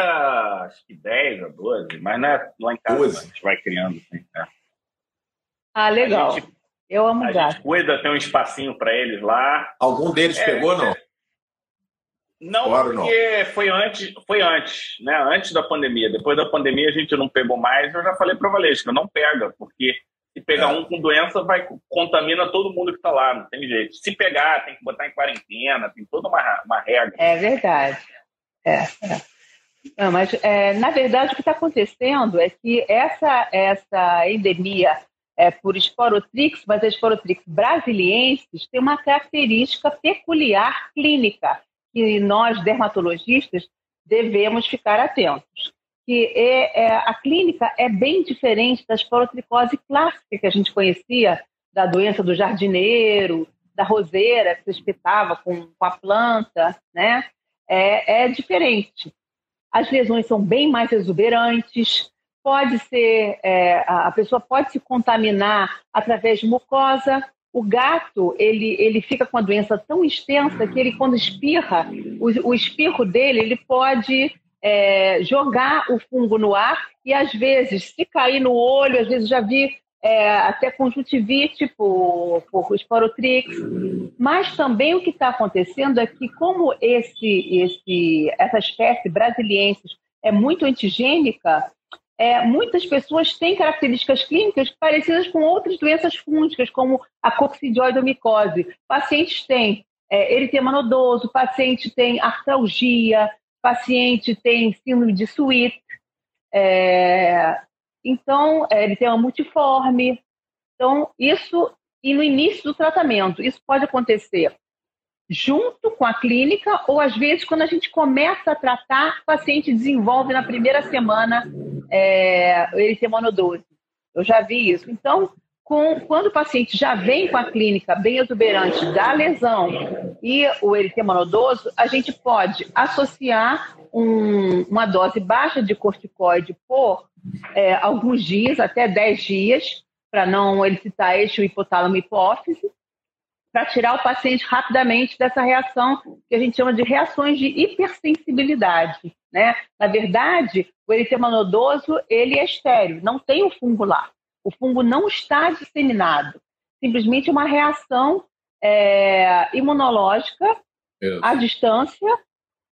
Speaker 1: acho que 10 ou 12, mas não é lá em casa, 12. a gente vai criando. Assim, né?
Speaker 3: Ah, legal. Gente, eu amo
Speaker 1: a
Speaker 3: gato.
Speaker 1: Gente cuida, tem um espacinho para eles lá.
Speaker 2: Algum deles é, pegou, não?
Speaker 1: Não, claro, porque não. foi antes, foi antes, né? Antes da pandemia. Depois da pandemia a gente não pegou mais. Eu já falei para Valesca, não pega, porque se pegar é. um com doença, vai contamina todo mundo que está lá, não tem jeito. Se pegar, tem que botar em quarentena, tem toda uma, uma regra.
Speaker 3: É verdade. É, é. Não, mas é, na verdade o que está acontecendo é que essa essa endemia é por esporotrix, mas a esporotrix brasiliensis tem uma característica peculiar clínica que nós, dermatologistas, devemos ficar atentos. Que é, é, a clínica é bem diferente da esporotricose clássica que a gente conhecia, da doença do jardineiro, da roseira que se espetava com, com a planta, né? É, é diferente. As lesões são bem mais exuberantes, pode ser, é, a pessoa pode se contaminar através de mucosa, o gato, ele, ele fica com a doença tão extensa que ele, quando espirra, o, o espirro dele, ele pode é, jogar o fungo no ar e, às vezes, se cair no olho, às vezes já vi é, até conjuntivite por, por esporotrix. Mas também o que está acontecendo é que, como esse, esse, essa espécie brasiliensis é muito antigênica, é, muitas pessoas têm características clínicas parecidas com outras doenças fúngicas, como a coccidioidomicose. Pacientes têm é, eritema nodoso, paciente tem artralgia, paciente tem síndrome de Sweet, é, então é, uma multiforme. Então, isso, e no início do tratamento, isso pode acontecer junto com a clínica, ou às vezes, quando a gente começa a tratar, o paciente desenvolve na primeira semana é, eritema nodose. Eu já vi isso. Então, com, quando o paciente já vem com a clínica bem exuberante da lesão e o eritema nodoso, a gente pode associar um, uma dose baixa de corticoide por é, alguns dias, até 10 dias, para não elicitar eixo hipotálamo hipófise, para tirar o paciente rapidamente dessa reação que a gente chama de reações de hipersensibilidade. Né? Na verdade, o eritema nodoso ele é estéreo, não tem o fungo lá. O fungo não está disseminado. Simplesmente uma reação é, imunológica Isso. à distância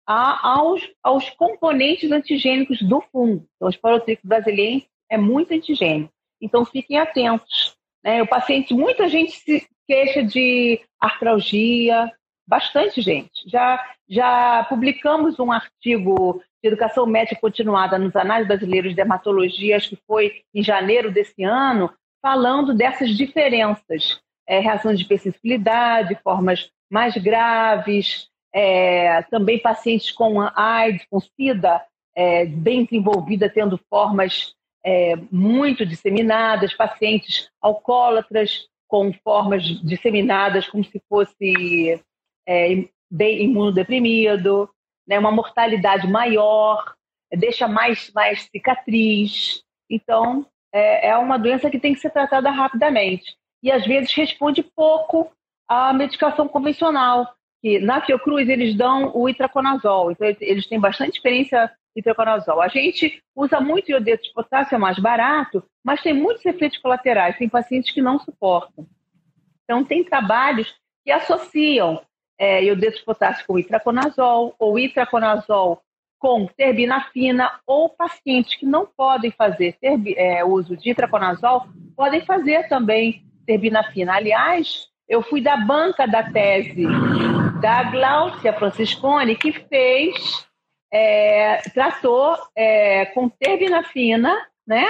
Speaker 3: a, aos, aos componentes antigênicos do fungo. Então, o esporotrico brasileiro é muito antigênico. Então, fiquem atentos. Né? O paciente, muita gente se queixa de artralgia, bastante gente. Já, já publicamos um artigo de educação médica continuada nos Anais Brasileiros de Dermatologia, acho que foi em janeiro desse ano, falando dessas diferenças, é, reações de hipersensibilidade, formas mais graves, é, também pacientes com AIDS, com SIDA, é, bem desenvolvida, tendo formas é, muito disseminadas, pacientes alcoólatras com formas disseminadas, como se fosse é, bem imunodeprimido, né, uma mortalidade maior, deixa mais, mais cicatriz. Então, é, é uma doença que tem que ser tratada rapidamente. E às vezes responde pouco à medicação convencional. Que na Fiocruz eles dão o itraconazol, então eles têm bastante experiência itraconazol. A gente usa muito iodeto de potássio, é mais barato, mas tem muitos efeitos colaterais, tem pacientes que não suportam. Então, tem trabalhos que associam é, iodeto de potássio com itraconazol, ou itraconazol com terbinafina, ou pacientes que não podem fazer terbi, é, uso de itraconazol, podem fazer também terbinafina. Aliás, eu fui da banca da tese da Glaucia Franciscone, que fez, é, tratou é, com terbinafina, né,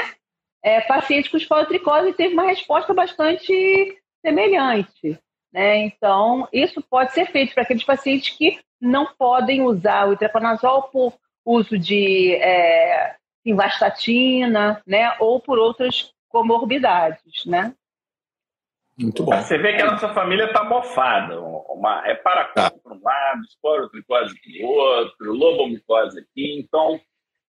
Speaker 3: é, pacientes com esporotricose e teve uma resposta bastante semelhante. Né? Então, isso pode ser feito para aqueles pacientes que não podem usar o itraconazol por uso de é, simvastatina, né? Ou por outras comorbidades, né?
Speaker 1: Muito bom. Você vê que a nossa família está mofada. Uma, é paracopo tá. para um lado, esporotricose para o outro, lobomicose aqui. Então,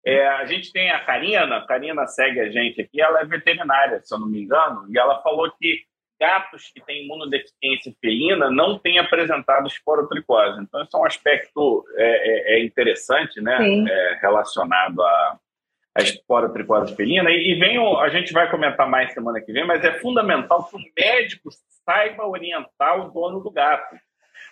Speaker 1: é, a gente tem a Karina, a Karina segue a gente aqui, ela é veterinária, se eu não me engano, e ela falou que gatos que têm imunodeficiência felina não têm apresentado esporotricose. Então, isso é um aspecto é, é, é interessante, né? É, relacionado à, à esporotricose felina. E, e vem o, a gente vai comentar mais semana que vem, mas é fundamental que o médico saiba orientar o dono do gato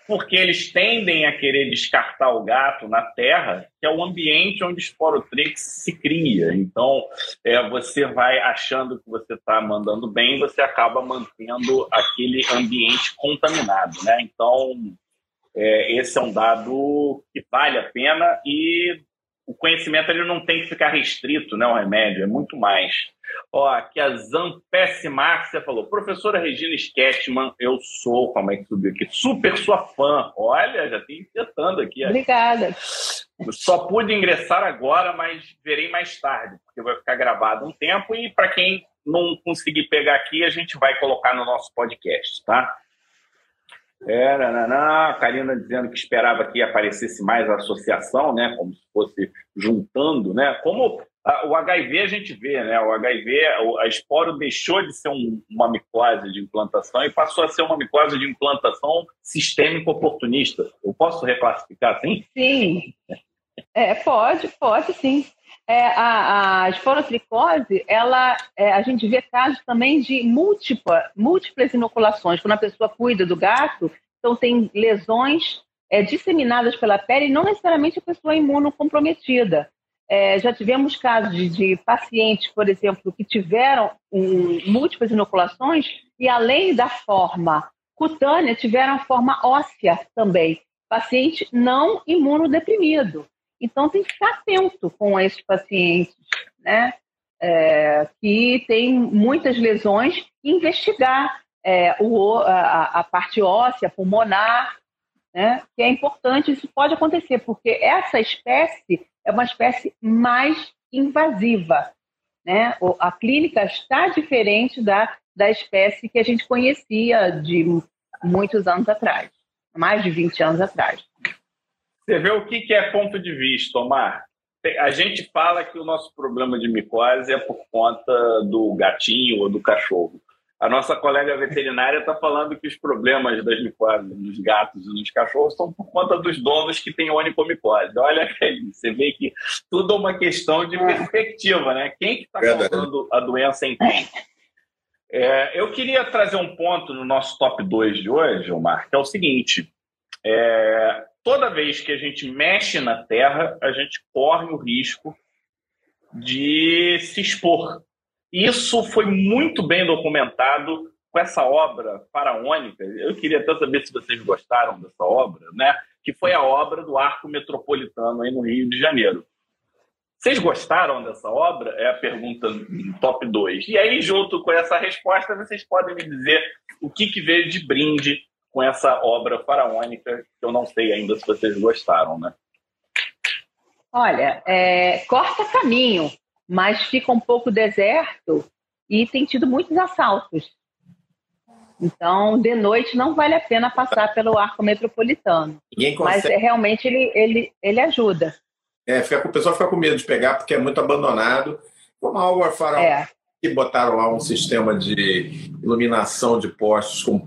Speaker 1: porque eles tendem a querer descartar o gato na terra, que é o ambiente onde esporotrix se cria. Então, é, você vai achando que você está mandando bem, você acaba mantendo aquele ambiente contaminado. Né? Então, é, esse é um dado que vale a pena e o conhecimento ele não tem que ficar restrito né, ao remédio, é muito mais. Ó, aqui a Zampessi Márcia falou, professora Regina Sketman, eu sou, como é que subiu aqui? Super sua fã. Olha, já tem tentando aqui.
Speaker 3: Obrigada.
Speaker 1: Só pude ingressar agora, mas verei mais tarde, porque vai ficar gravado um tempo e para quem não conseguir pegar aqui, a gente vai colocar no nosso podcast, tá? É, nananã, a Karina dizendo que esperava que aparecesse mais a associação, né? Como se fosse juntando, né? Como a, o HIV a gente vê, né? O HIV, a esporo deixou de ser um, uma micose de implantação e passou a ser uma micose de implantação sistêmico oportunista. Eu posso reclassificar assim?
Speaker 3: Sim. É, pode, pode sim. É, a, a ela, é, a gente vê casos também de múltipla, múltiplas inoculações. Quando a pessoa cuida do gato, então tem lesões é, disseminadas pela pele e não necessariamente a pessoa é imunocomprometida. É, já tivemos casos de, de, pacientes, por exemplo, que tiveram um, múltiplas inoculações e, além da forma cutânea, tiveram a forma óssea também. Paciente não imunodeprimido. Então, tem que ficar atento com esses pacientes, né? É, que tem muitas lesões, investigar é, o, a, a, parte óssea, pulmonar, né? Que é importante, isso pode acontecer, porque essa espécie é uma espécie mais invasiva, né? A clínica está diferente da da espécie que a gente conhecia de muitos anos atrás, mais de 20 anos atrás.
Speaker 1: Você vê o que é ponto de vista, Omar? A gente fala que o nosso problema de micose é por conta do gatinho ou do cachorro. A nossa colega veterinária está falando que os problemas das micoses nos gatos e nos cachorros são por conta dos donos que têm onicomicose. Olha aí, você vê que tudo é uma questão de perspectiva, né? Quem que está causando a doença em quem? É, eu queria trazer um ponto no nosso top 2 de hoje, Omar, que é o seguinte: é, toda vez que a gente mexe na terra, a gente corre o risco de se expor isso foi muito bem documentado com essa obra faraônica. Eu queria até saber se vocês gostaram dessa obra, né? Que foi a obra do Arco Metropolitano aí no Rio de Janeiro. Vocês gostaram dessa obra? É a pergunta top 2. E aí, junto com essa resposta, vocês podem me dizer o que, que veio de brinde com essa obra faraônica, que eu não sei ainda se vocês gostaram, né?
Speaker 3: Olha, é, corta caminho mas fica um pouco deserto e tem tido muitos assaltos. Então, de noite não vale a pena passar pelo arco metropolitano. Mas é, realmente ele, ele, ele ajuda.
Speaker 2: É, fica, o pessoal fica com medo de pegar porque é muito abandonado. Como a Alvar Farol, é. Que botaram lá um sistema de iluminação de postes com,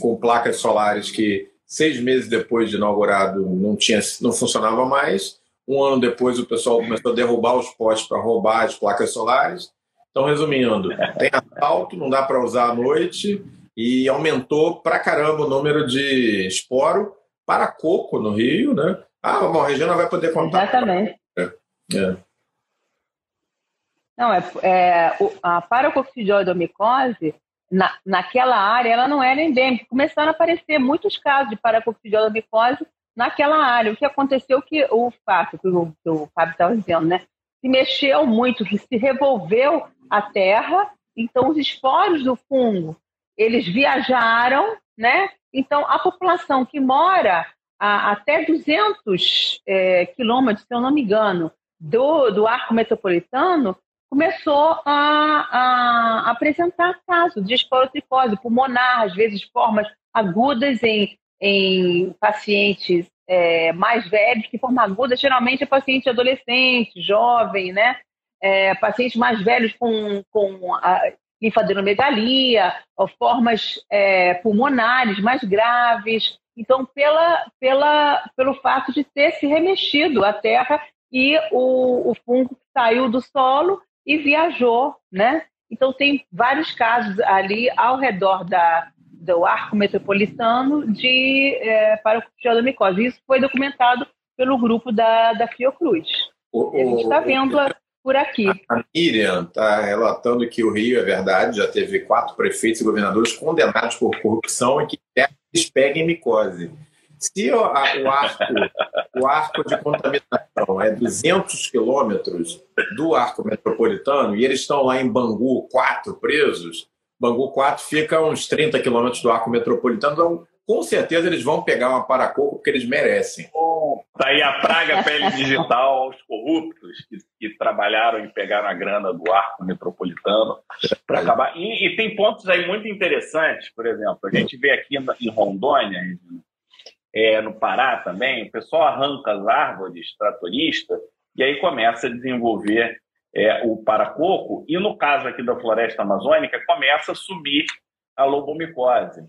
Speaker 2: com placas solares que seis meses depois de inaugurado não, tinha, não funcionava mais. Um ano depois, o pessoal começou a derrubar os postes para roubar as placas solares. Então, resumindo, tem assalto, não dá para usar à noite e aumentou para caramba o número de esporo para coco no Rio, né? Ah, a Regina vai poder contar.
Speaker 3: Exatamente. É. é. Não, é, é a paracoccidioidomicose, na, naquela área, ela não era endêmica. Começaram a aparecer muitos casos de paracoccidioidomicose naquela área. O que aconteceu que o fato que o, que o Fábio estava dizendo, né? Se mexeu muito, que se revolveu a terra, então os esporos do fungo, eles viajaram, né? Então a população que mora a, até 200 é, quilômetros, se eu não me engano, do, do arco metropolitano, começou a, a apresentar casos de esporotricose pulmonar, às vezes formas agudas em em pacientes é, mais velhos, que forma aguda geralmente é paciente adolescente, jovem, né? É, pacientes mais velhos com, com linfadenomegalia, formas é, pulmonares mais graves. Então, pela, pela, pelo fato de ter se remexido a terra e o, o fungo saiu do solo e viajou, né? Então, tem vários casos ali ao redor da, do arco metropolitano de é, micose. Isso foi documentado pelo grupo da, da Fiocruz. O, a gente está vendo a, por aqui.
Speaker 2: A Miriam está relatando que o Rio, é verdade, já teve quatro prefeitos e governadores condenados por corrupção e que eles peguem micose. Se o, o, arco, o arco de contaminação é 200 quilômetros do arco metropolitano e eles estão lá em Bangu, quatro presos, Bangu 4 fica uns 30 quilômetros do arco metropolitano, então com certeza eles vão pegar uma paracoco porque eles merecem.
Speaker 1: Daí tá a praga pele digital aos corruptos que, que, trabalharam e pegaram a grana do arco metropolitano para acabar. E, e, tem pontos aí muito interessantes, por exemplo, a gente vê aqui em Rondônia, é, no Pará também, o pessoal arranca as árvores tratorista e aí começa a desenvolver é, o paracoco, e no caso aqui da floresta amazônica, começa a subir a lobomicose.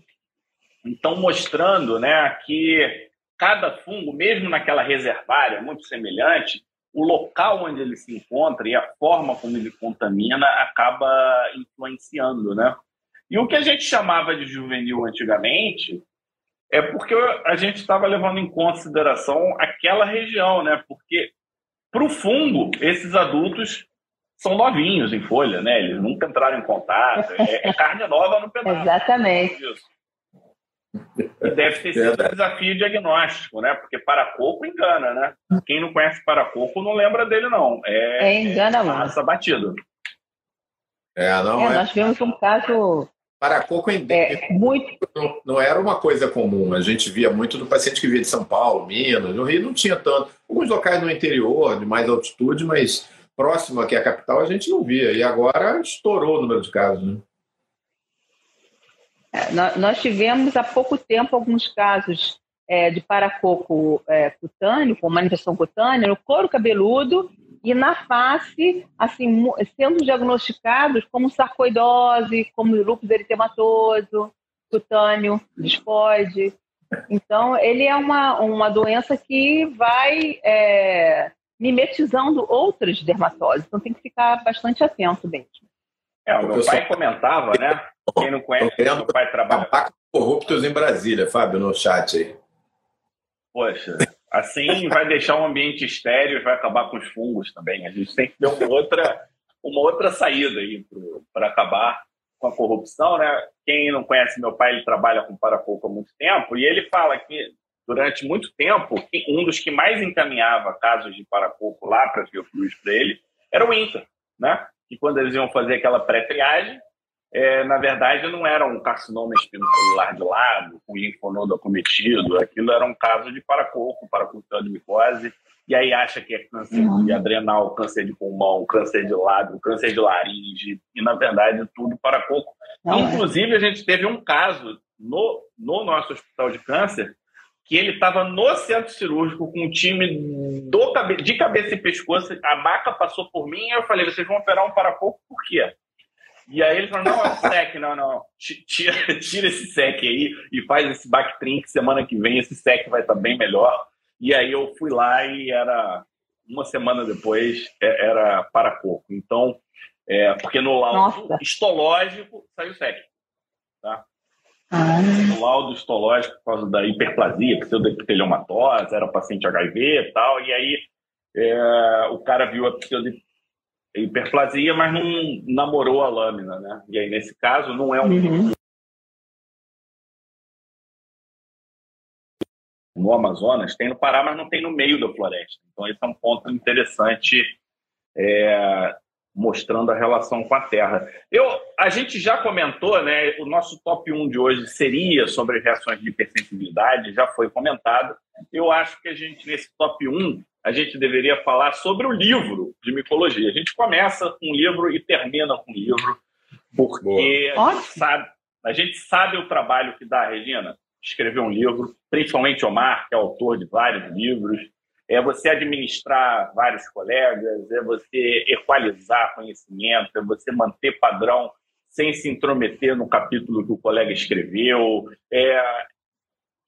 Speaker 1: Então, mostrando né, que cada fungo, mesmo naquela reservária muito semelhante, o local onde ele se encontra e a forma como ele contamina acaba influenciando, né? E o que a gente chamava de juvenil antigamente é porque a gente estava levando em consideração aquela região, né? Porque para o fungo, esses adultos são novinhos em folha, né? Eles nunca entraram em contato. É, é carne nova no pedaço.
Speaker 3: Exatamente.
Speaker 1: E deve ter sido um desafio diagnóstico, né? Porque paracoco engana, né? Quem não conhece paracoco não lembra dele, não. É,
Speaker 3: é engana, mano.
Speaker 1: Massa batido.
Speaker 3: É, não é, é. Nós tivemos um caso.
Speaker 2: Paracoco é, muito... não, não era uma coisa comum. A gente via muito do paciente que via de São Paulo, Minas. No Rio não tinha tanto. Alguns locais no interior, de mais altitude, mas próximo aqui à capital, a gente não via. E agora estourou o número de casos. Né?
Speaker 3: É, nós tivemos há pouco tempo alguns casos é, de paracoco é, cutâneo, com manifestação cutânea, no couro cabeludo e na face, assim, sendo diagnosticados como sarcoidose, como lúpus eritematoso, cutâneo, discoide. Então, ele é uma, uma doença que vai é, mimetizando outras dermatoses, então tem que ficar bastante atento mesmo.
Speaker 1: É, o meu pai comentava, né? Quem não conhece, meu pai trabalha.
Speaker 2: Corruptos em Brasília, Fábio, no chat aí.
Speaker 1: Poxa, assim vai deixar um ambiente estéreo e vai acabar com os fungos também. A gente tem que ter uma outra, uma outra saída aí para acabar com a corrupção, né? Quem não conhece meu pai, ele trabalha com paracoco há muito tempo e ele fala que durante muito tempo um dos que mais encaminhava casos de paracoco lá para Fiocruz para ele era o INCA, né? Que quando eles iam fazer aquela pré-triagem, é, na verdade não era um carcinoma espinocelular de lado, com linfonodo acometido, aquilo era um caso de paracoco, paracultura de micose, e aí acha que é câncer uhum. de adrenal, câncer de pulmão, câncer de lábio, câncer de laringe, e na verdade tudo paracoco. Não, Inclusive, é. a gente teve um caso no, no nosso hospital de câncer que ele estava no centro cirúrgico com um time do, de cabeça e pescoço, a maca passou por mim e eu falei, vocês vão operar um paracoco por quê? E aí ele falou, não, é SEC, não, não, tira, tira esse SEC aí e faz esse Bactrim que semana que vem esse SEC vai estar tá bem melhor. E aí eu fui lá e era, uma semana depois, é, era para pouco. Então, é, porque no laudo Nossa. histológico saiu SEC, tá? Ah. No laudo histológico, por causa da hiperplasia, pseudoepiteliomatose, era paciente HIV e tal, e aí é, o cara viu a pseudo hiperplasia, mas não namorou a lâmina, né? E aí, nesse caso, não é um. Uhum. No Amazonas, tem no Pará, mas não tem no meio da floresta. Então, esse é um ponto interessante, é, mostrando a relação com a Terra. Eu, a gente já comentou, né? O nosso top 1 de hoje seria sobre reações de hipersensibilidade, já foi comentado. Eu acho que a gente, nesse top 1, a gente deveria falar sobre o livro de micologia. A gente começa com um livro e termina com um livro, porque a gente, sabe, a gente sabe o trabalho que dá, Regina, escrever um livro, principalmente Omar, que é autor de vários livros, é você administrar vários colegas, é você equalizar conhecimento, é você manter padrão sem se intrometer no capítulo que o colega escreveu, é,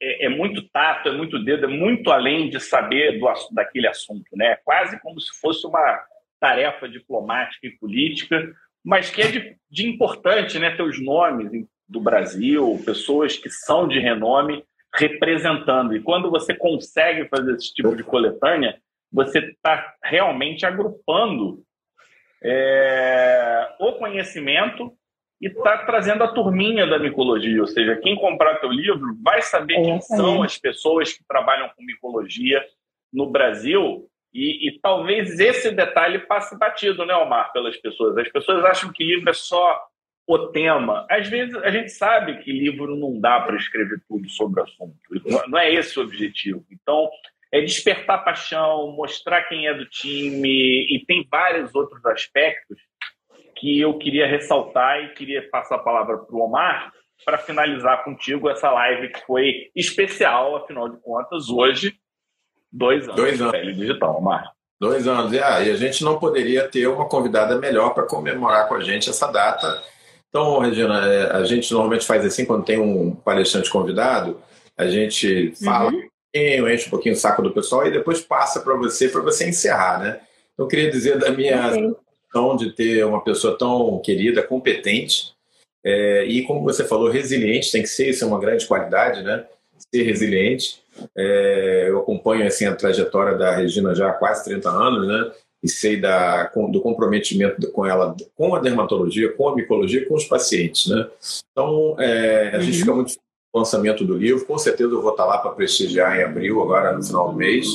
Speaker 1: é, é, muito tato, é muito dedo, é muito além de saber do, daquele assunto, né? Quase como se fosse uma tarefa diplomática e política, mas que é de, de importante, né? Ter os nomes do Brasil, pessoas que são de renome representando. E quando você consegue fazer esse tipo de coletânea, você está realmente agrupando é, o conhecimento e está trazendo a turminha da micologia, ou seja, quem comprar teu livro vai saber é, quem são as pessoas que trabalham com micologia no Brasil e, e, talvez esse detalhe passe batido, né, Omar, pelas pessoas. As pessoas acham que livro é só o tema. Às vezes a gente sabe que livro não dá para escrever tudo sobre o assunto. Não é esse o objetivo. Então, é despertar paixão, mostrar quem é do time e tem vários outros aspectos que eu queria ressaltar e queria passar a palavra para o Omar para finalizar contigo essa live que foi especial, afinal de contas, hoje, dois anos,
Speaker 2: dois anos.
Speaker 1: Pele Digital, Omar.
Speaker 2: Dois anos. E, ah, e a gente não poderia ter uma convidada melhor para comemorar com a gente essa data. Então, Regina, é, a gente normalmente faz assim quando tem um palestrante convidado, a gente fala uhum. um pouquinho, enche um pouquinho o saco do pessoal e depois passa para você, para você encerrar, né? Eu queria dizer da minha de ter uma pessoa tão querida, competente é, e, como você falou, resiliente, tem que ser, isso é uma grande qualidade, né? Ser resiliente. É, eu acompanho assim, a trajetória da Regina já há quase 30 anos, né? E sei da, do comprometimento com ela, com a dermatologia, com a micologia, com os pacientes, né? Então, é, a gente uhum. fica muito lançamento do livro. Com certeza eu vou estar lá para prestigiar em abril, agora no final do mês.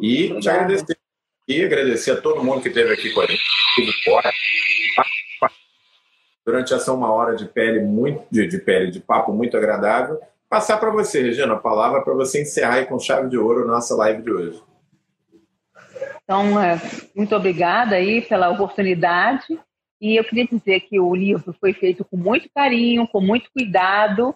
Speaker 2: E te agradecer e agradecer a todo mundo que esteve aqui com a gente, durante essa uma hora de pele muito de, de pele de papo muito agradável. Passar para você, Regina, a palavra para você encerrar aí com chave de ouro a nossa live de hoje.
Speaker 3: Então, é, muito obrigada aí pela oportunidade. E eu queria dizer que o livro foi feito com muito carinho, com muito cuidado.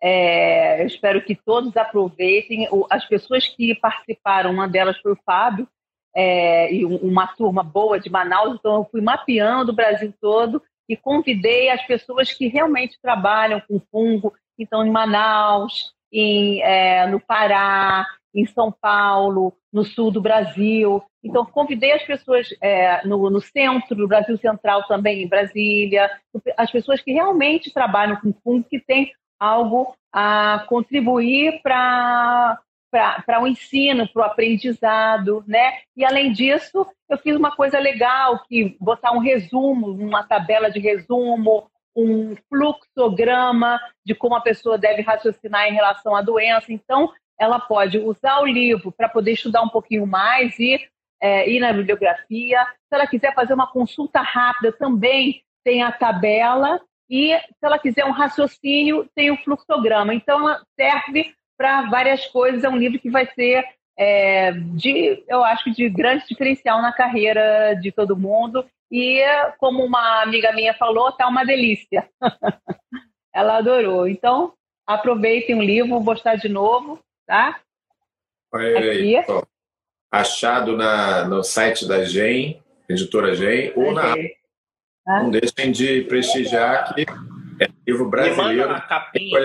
Speaker 3: É, eu espero que todos aproveitem. As pessoas que participaram, uma delas foi o Fábio, é, e uma turma boa de Manaus, então eu fui mapeando o Brasil todo e convidei as pessoas que realmente trabalham com fungo, então em Manaus, em, é, no Pará, em São Paulo, no sul do Brasil. Então, convidei as pessoas é, no, no, centro do Brasil Central também, em Brasília, as pessoas que realmente trabalham com fungo, que têm algo a contribuir para para o ensino, para o aprendizado, né? E além disso, eu fiz uma coisa legal, que botar um resumo, uma tabela de resumo, um fluxograma de como a pessoa deve raciocinar em relação à doença. Então, ela pode usar o livro para poder estudar um pouquinho mais e é, ir na bibliografia. Se ela quiser fazer uma consulta rápida, também tem a tabela. E se ela quiser um raciocínio, tem o fluxograma. Então, ela serve para várias coisas. É um livro que vai ser, é, de, eu acho que de grande diferencial na carreira de todo mundo. E, como uma amiga minha falou, tá uma delícia. Ela adorou. Então, aproveitem o livro, vou postar de novo, tá?
Speaker 2: Aqui. achado na, no site da GEM, editora GEM, ou na. Ah. Não deixem de prestigiar que é livro brasileiro.
Speaker 1: Me manda a capinha.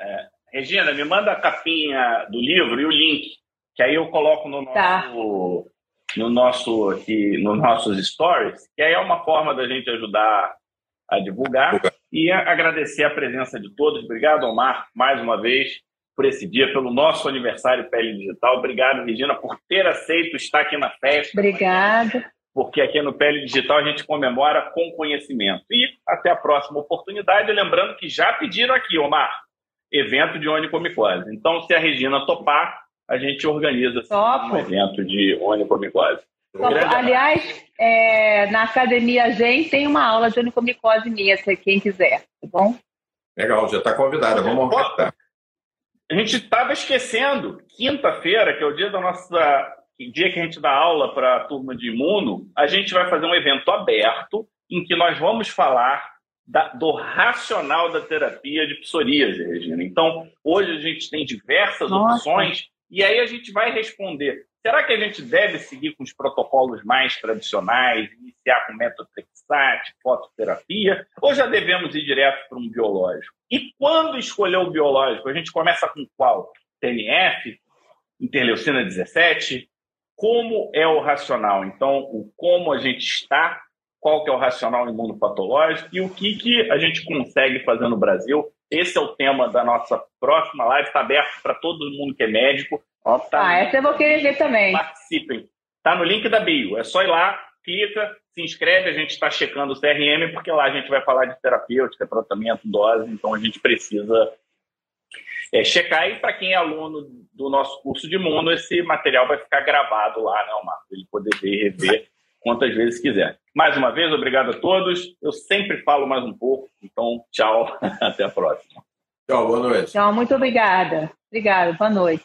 Speaker 1: É, Regina, me manda a capinha do livro e o link, que aí eu coloco no tá. nosso, tá. no nosso aqui, nos nossos stories, que aí é uma forma da gente ajudar a divulgar e a agradecer a presença de todos. Obrigado, Omar, mais uma vez por esse dia, pelo nosso aniversário Pele Digital. Obrigado, Regina, por ter aceito estar aqui na festa.
Speaker 3: Obrigada.
Speaker 1: Porque aqui no Pele Digital a gente comemora com conhecimento. E até a próxima oportunidade. Lembrando que já pediram aqui, Omar, evento de onicomicose. Então, se a Regina topar, a gente organiza assim, um evento de onicomicose.
Speaker 3: Aliás, é, na Academia Gen tem uma aula de onicomicose minha, se quem quiser, tá bom?
Speaker 2: Legal, já está convidada, vamos organizar.
Speaker 1: A gente estava esquecendo, quinta-feira, que é o dia da nossa dia que a gente dá aula para a turma de imuno, a gente vai fazer um evento aberto em que nós vamos falar da, do racional da terapia de psoríase, Regina. Então, hoje a gente tem diversas Nossa. opções e aí a gente vai responder. Será que a gente deve seguir com os protocolos mais tradicionais, iniciar com metotrexate, fototerapia, ou já devemos ir direto para um biológico? E quando escolher o biológico, a gente começa com qual? TNF, interleucina 17? Como é o racional? Então, o como a gente está qual que é o racional imunopatológico e o que, que a gente consegue fazer no Brasil. Esse é o tema da nossa próxima live, está aberto para todo mundo que é médico.
Speaker 3: Tá ah, essa eu vou querer ver também.
Speaker 1: Participem. Está no link da bio. É só ir lá, clica, se inscreve. A gente está checando o CRM, porque lá a gente vai falar de terapêutica, tratamento, dose. Então a gente precisa é, checar. E para quem é aluno do nosso curso de imuno, esse material vai ficar gravado lá, né, Marco? Ele poder ver e rever quantas vezes quiser. Mais uma vez, obrigado a todos. Eu sempre falo mais um pouco, então tchau, até a próxima.
Speaker 2: Tchau, boa noite.
Speaker 3: Tchau, muito obrigada. Obrigada, boa noite.